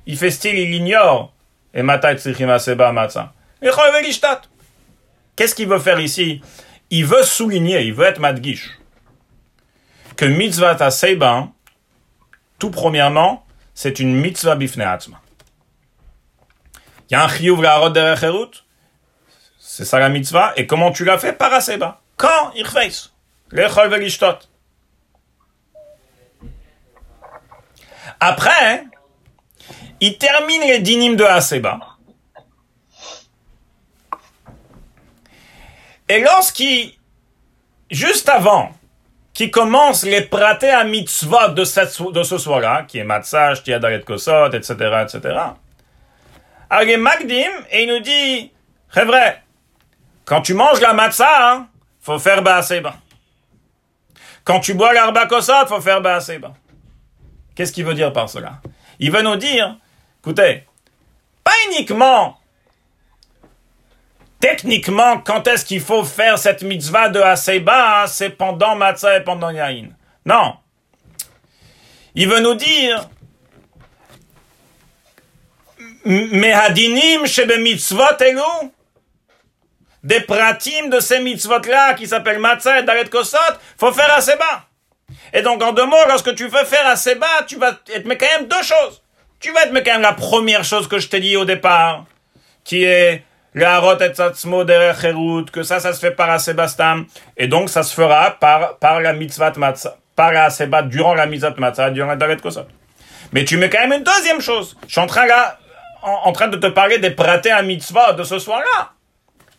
Il fait style, il ignore. Et matai tzrichim aseba matzah. Le chol velishtot. Qu'est-ce qu'il veut faire ici? Il veut souligner, il veut être madgish. Que mitzvah taseba, tout premièrement, c'est une mitzvah bifne atzma. Il y a un chiyuv la derech C'est ça la mitzvah? Et comment tu l'as fait? Par aseba. Quand? Il fait Le chol velishtot. Après, il termine les dynimes de Haseba. Et lorsqu'il, juste avant, qu'il commence les pratés à mitzvot de, cette, de ce soir-là, qui est Matzah, Shtiadaret Kosot, etc., etc., alors il Magdim, et il nous dit, c'est vrai, quand tu manges la matzah, hein, faut faire Baaseba. Quand tu bois l'arba kosot, faut faire Baaseba. Qu'est-ce qu'il veut dire par cela? Il veut nous dire, écoutez, pas uniquement techniquement, quand est-ce qu'il faut faire cette mitzvah de Haseba, hein, c'est pendant Matzah et pendant Yain. Non. Il veut nous dire, Mehadinim shebe mitzvot elu, des pratim de ces mitzvot-là qui s'appellent Matzah et Dalet Kosot, faut faire Haseba. Et donc, en deux mots, lorsque tu veux faire assez bas, tu vas être mais quand même deux choses. Tu vas être mais quand même la première chose que je t'ai dit au départ, qui est la harot et tzatzmo derech que ça, ça se fait par Asebastam. Et donc, ça se fera par, par la mitzvah matzah, par la Aseba, durant la mitzvah matzah, durant la davet kosot. Mais tu mets quand même une deuxième chose. Je suis en train là, en, train de te parler des pratés à mitzvah de ce soir-là.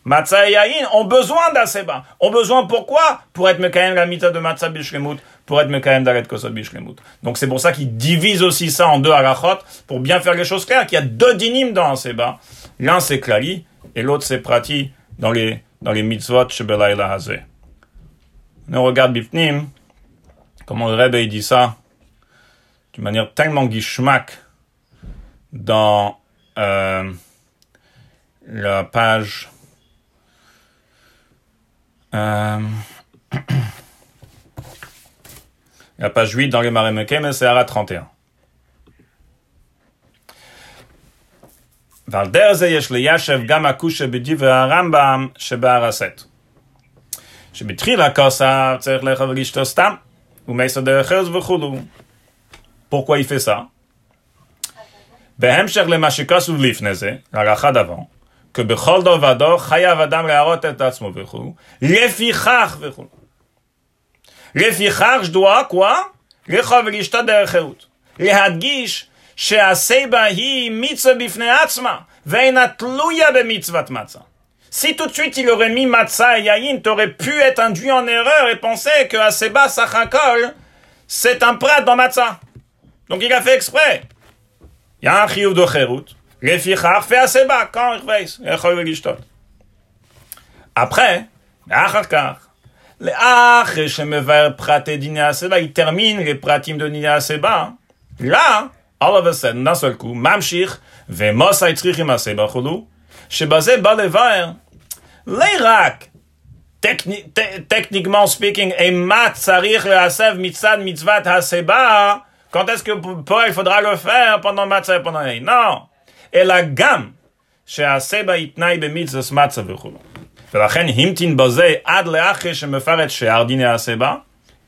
Matzah et Yahin ont besoin d'Aseba. Ont besoin pourquoi? Pour être Mekayem la mitzvah de Matzah Bishlemut, pour être Mekayem d'Aret Kosot Bishlemut. Donc c'est pour ça qu'ils divisent aussi ça en deux halachot, pour bien faire les choses claires, qu'il y a deux dinim dans Aseba. L'un c'est Klali, et l'autre c'est Prati dans les, dans les mitzvot Shebelayla. On regarde Bifnim, comment le Rebbe dit ça, d'une manière tellement guichmack, dans euh, la page euh, la page 8 dans les Maremekem, c'est Ara 31. ועל דרך זה יש ליישב גם הקושה בדברי הרמב"ם שבהר הסט. שבתחילה הכוסה צריך לאכול ולשתות סתם, ומסר דרך ארץ וכולו. פורקו איפסה. בהמשך למה שכוסו לפני זה, רק אחד דבר, כי בכל דור ודור חייב אדם להראות את עצמו וכו', לפיכך וכו'. לפיכך שדועה קווה, לאכול ולשתות דרך חירות. להדגיש Si tout de suite il aurait mis matzah et yayin, t'aurais pu être induit en erreur et penser que aseba sachakol, c'est un prêtre dans matzah. Donc il a fait exprès. Il un chiyuv de cherut. Lefichar fait aseba quand il fait. Après, achakar, il termine les pratim de Nina Seba. Là, all of a sudden, coup, ממשיך, ומוסי צריכים הסיבה חולו, שבזה בא לבאר, לא רק techniquement speaking, et מה צריך להסב מצד מצוות הסיבה, quand est-ce que pour il faudra le faire pendant matzah et pendant Non. אלא גם שהסבא יתנאי במצווה מצה וכו'. ולכן המתין בזה עד לאחרי שמפרט שאר דיני הסבא,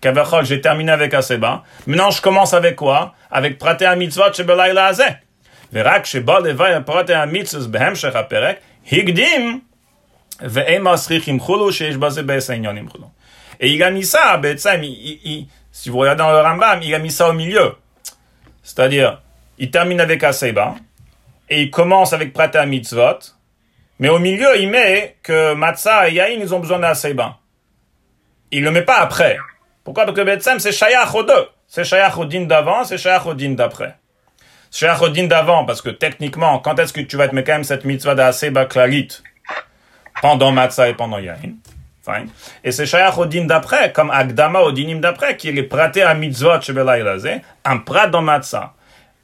כביכול j'ai terminé avec הסבא, maintenant je commence avec quoi? avec פרטי המצוות שבלילה הזה. ורק כשבא לבאר פרטי המצוות בהמשך הפרק, הקדים ואין מסריחים חולו שיש בזה בעשר עניונים חולו. Et il a mis ça, בעצם, si vous regardez dans le Rambam, il a mis ça au milieu. C'est-à-dire, il termine avec Aseba, et il commence avec Prata Mitzvot, mais au milieu, il met que Matzah et Yain, ils ont besoin d'un Seiba. Il le met pas après. Pourquoi? Parce que Betsem, c'est Shayach. C'est Shayach au d'avant, c'est Shayach au d'après. Shayach au d'avant, parce que techniquement, quand est-ce que tu vas te mettre quand même cette mitzvah d'Aseba Klalit Pendant Matzah et pendant Yain? Fine. Et c'est Shayach au d'après, comme Agdama au dinim d'après, qui est praté à mitzvot Shebelay un prat dans Matzah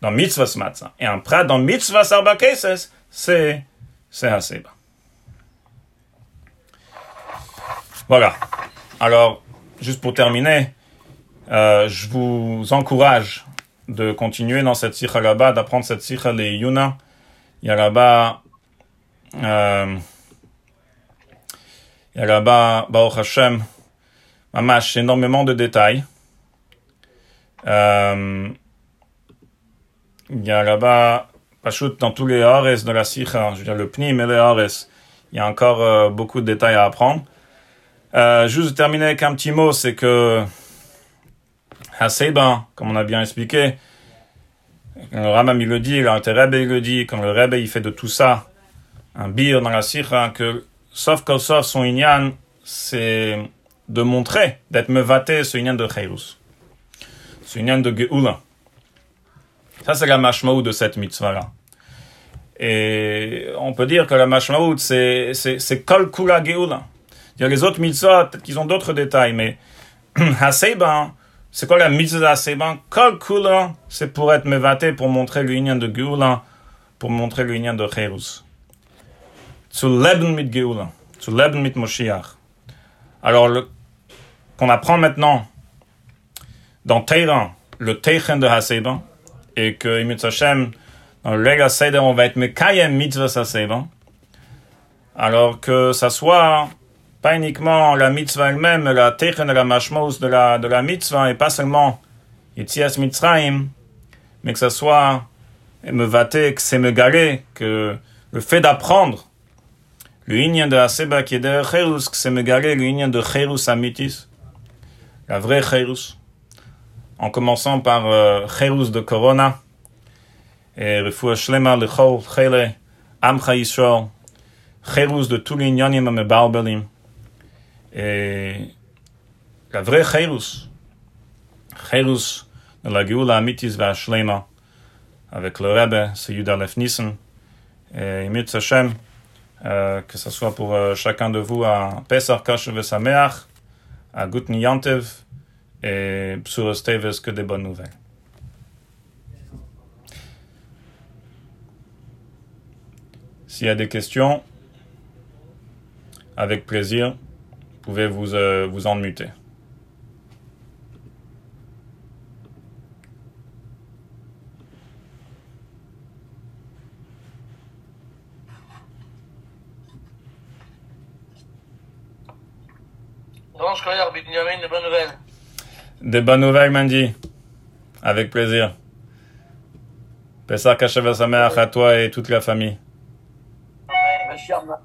dans mitzvah matzah. Et un prat dans mitzvah arba cases, c'est, c'est assez bas. Voilà. Alors, juste pour terminer, euh, je vous encourage de continuer dans cette sikha là-bas, d'apprendre cette sikha les yuna. Il y a là-bas, euh, il y a là-bas, Hashem, mamash, énormément de détails. Euh, il y a là-bas, dans tous les Hares de la Sikha, je veux dire le Pnim et les Hares, il y a encore euh, beaucoup de détails à apprendre. Euh, juste terminer avec un petit mot, c'est que Haseba, comme on a bien expliqué, le Ramam il le dit, le Rebbe il le dit, quand le Rebbe il fait de tout ça un bir dans la Sikha, que sauf que sauf son inyan, c'est de montrer, d'être mevaté ce inyan de Chayrus, ce inyan de Geoula. Ça, c'est la mashmaout de cette mitzvah-là. Et on peut dire que la mashmaout, c'est, kol kula geula. Il y a les autres mitzvahs, peut-être qu'ils ont d'autres détails, mais haseba, c'est quoi la mitzvah haseba? Kol c'est pour être mevaté, pour montrer l'union de geula, pour montrer l'union de cherus. Zu leben mit geula, zu leben mit Moshiach. Alors, qu'on apprend maintenant dans Teiran, le Teichen de Haseba, et que Imut Hashem, dans le Seder, on va être Mekayem Mitzvah Saseba. Alors que ça soit pas uniquement la mitzvah elle-même, la techen et la mashmos de la, de la mitzvah, et pas seulement Yitzias Mitzrayim, mais que ça soit me que c'est me que le fait d'apprendre le de Aseba qui est derrière Cherus, que c'est me le inyan de Cherus Amitis, la vraie Cherus en commençant par euh, de Corona, et Refoua Shlema Lechol Chele Amcha Yisrael, Chérus de tous les Inyanim Amebalbelim. Et la vraie Chérus, Chérus de la Geoula Amitis Vashlema, avec le Rebbe, c'est Yudalef Nissen, et Imit Hashem, euh, que ce soit pour euh, chacun de vous à Pesach Kashev Sameach, à Gutni Yantev, et Psuros Teves, que des bonnes nouvelles? S'il y a des questions, avec plaisir, pouvez vous, euh, vous en muter. Grand Shkoyar, Binyamin, de bonnes nouvelles. Des bonnes nouvelles, Mandy. Avec plaisir. Pessah Sameach à toi et toute la famille. Mashiach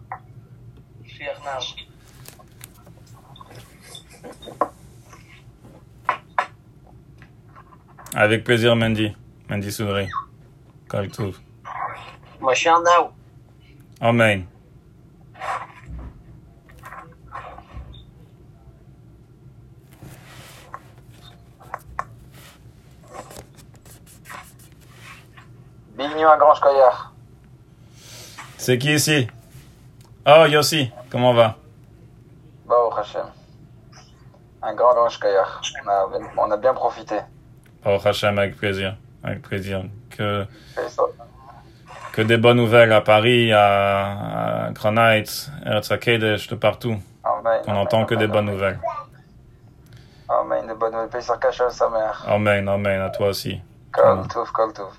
Avec plaisir, Mandy. Mandy Soudri. Kol Tov. Mashiach Now. Amen. Bienvenue à Grand Shkoyar. C'est qui ici? Oh, Yossi, comment va? Baruch Hashem. Un grand Grand Shkoyar. On a, on a bien profité. Oh, Hachem, avec plaisir. Avec plaisir. Que, que des bonnes nouvelles à Paris, à, à Granite, Eretz de partout. Amen. On entend que des bonnes nouvelles. Amen. De bonnes nouvelles. Amen, amen, à toi aussi. Kol Tov, Kol Tov.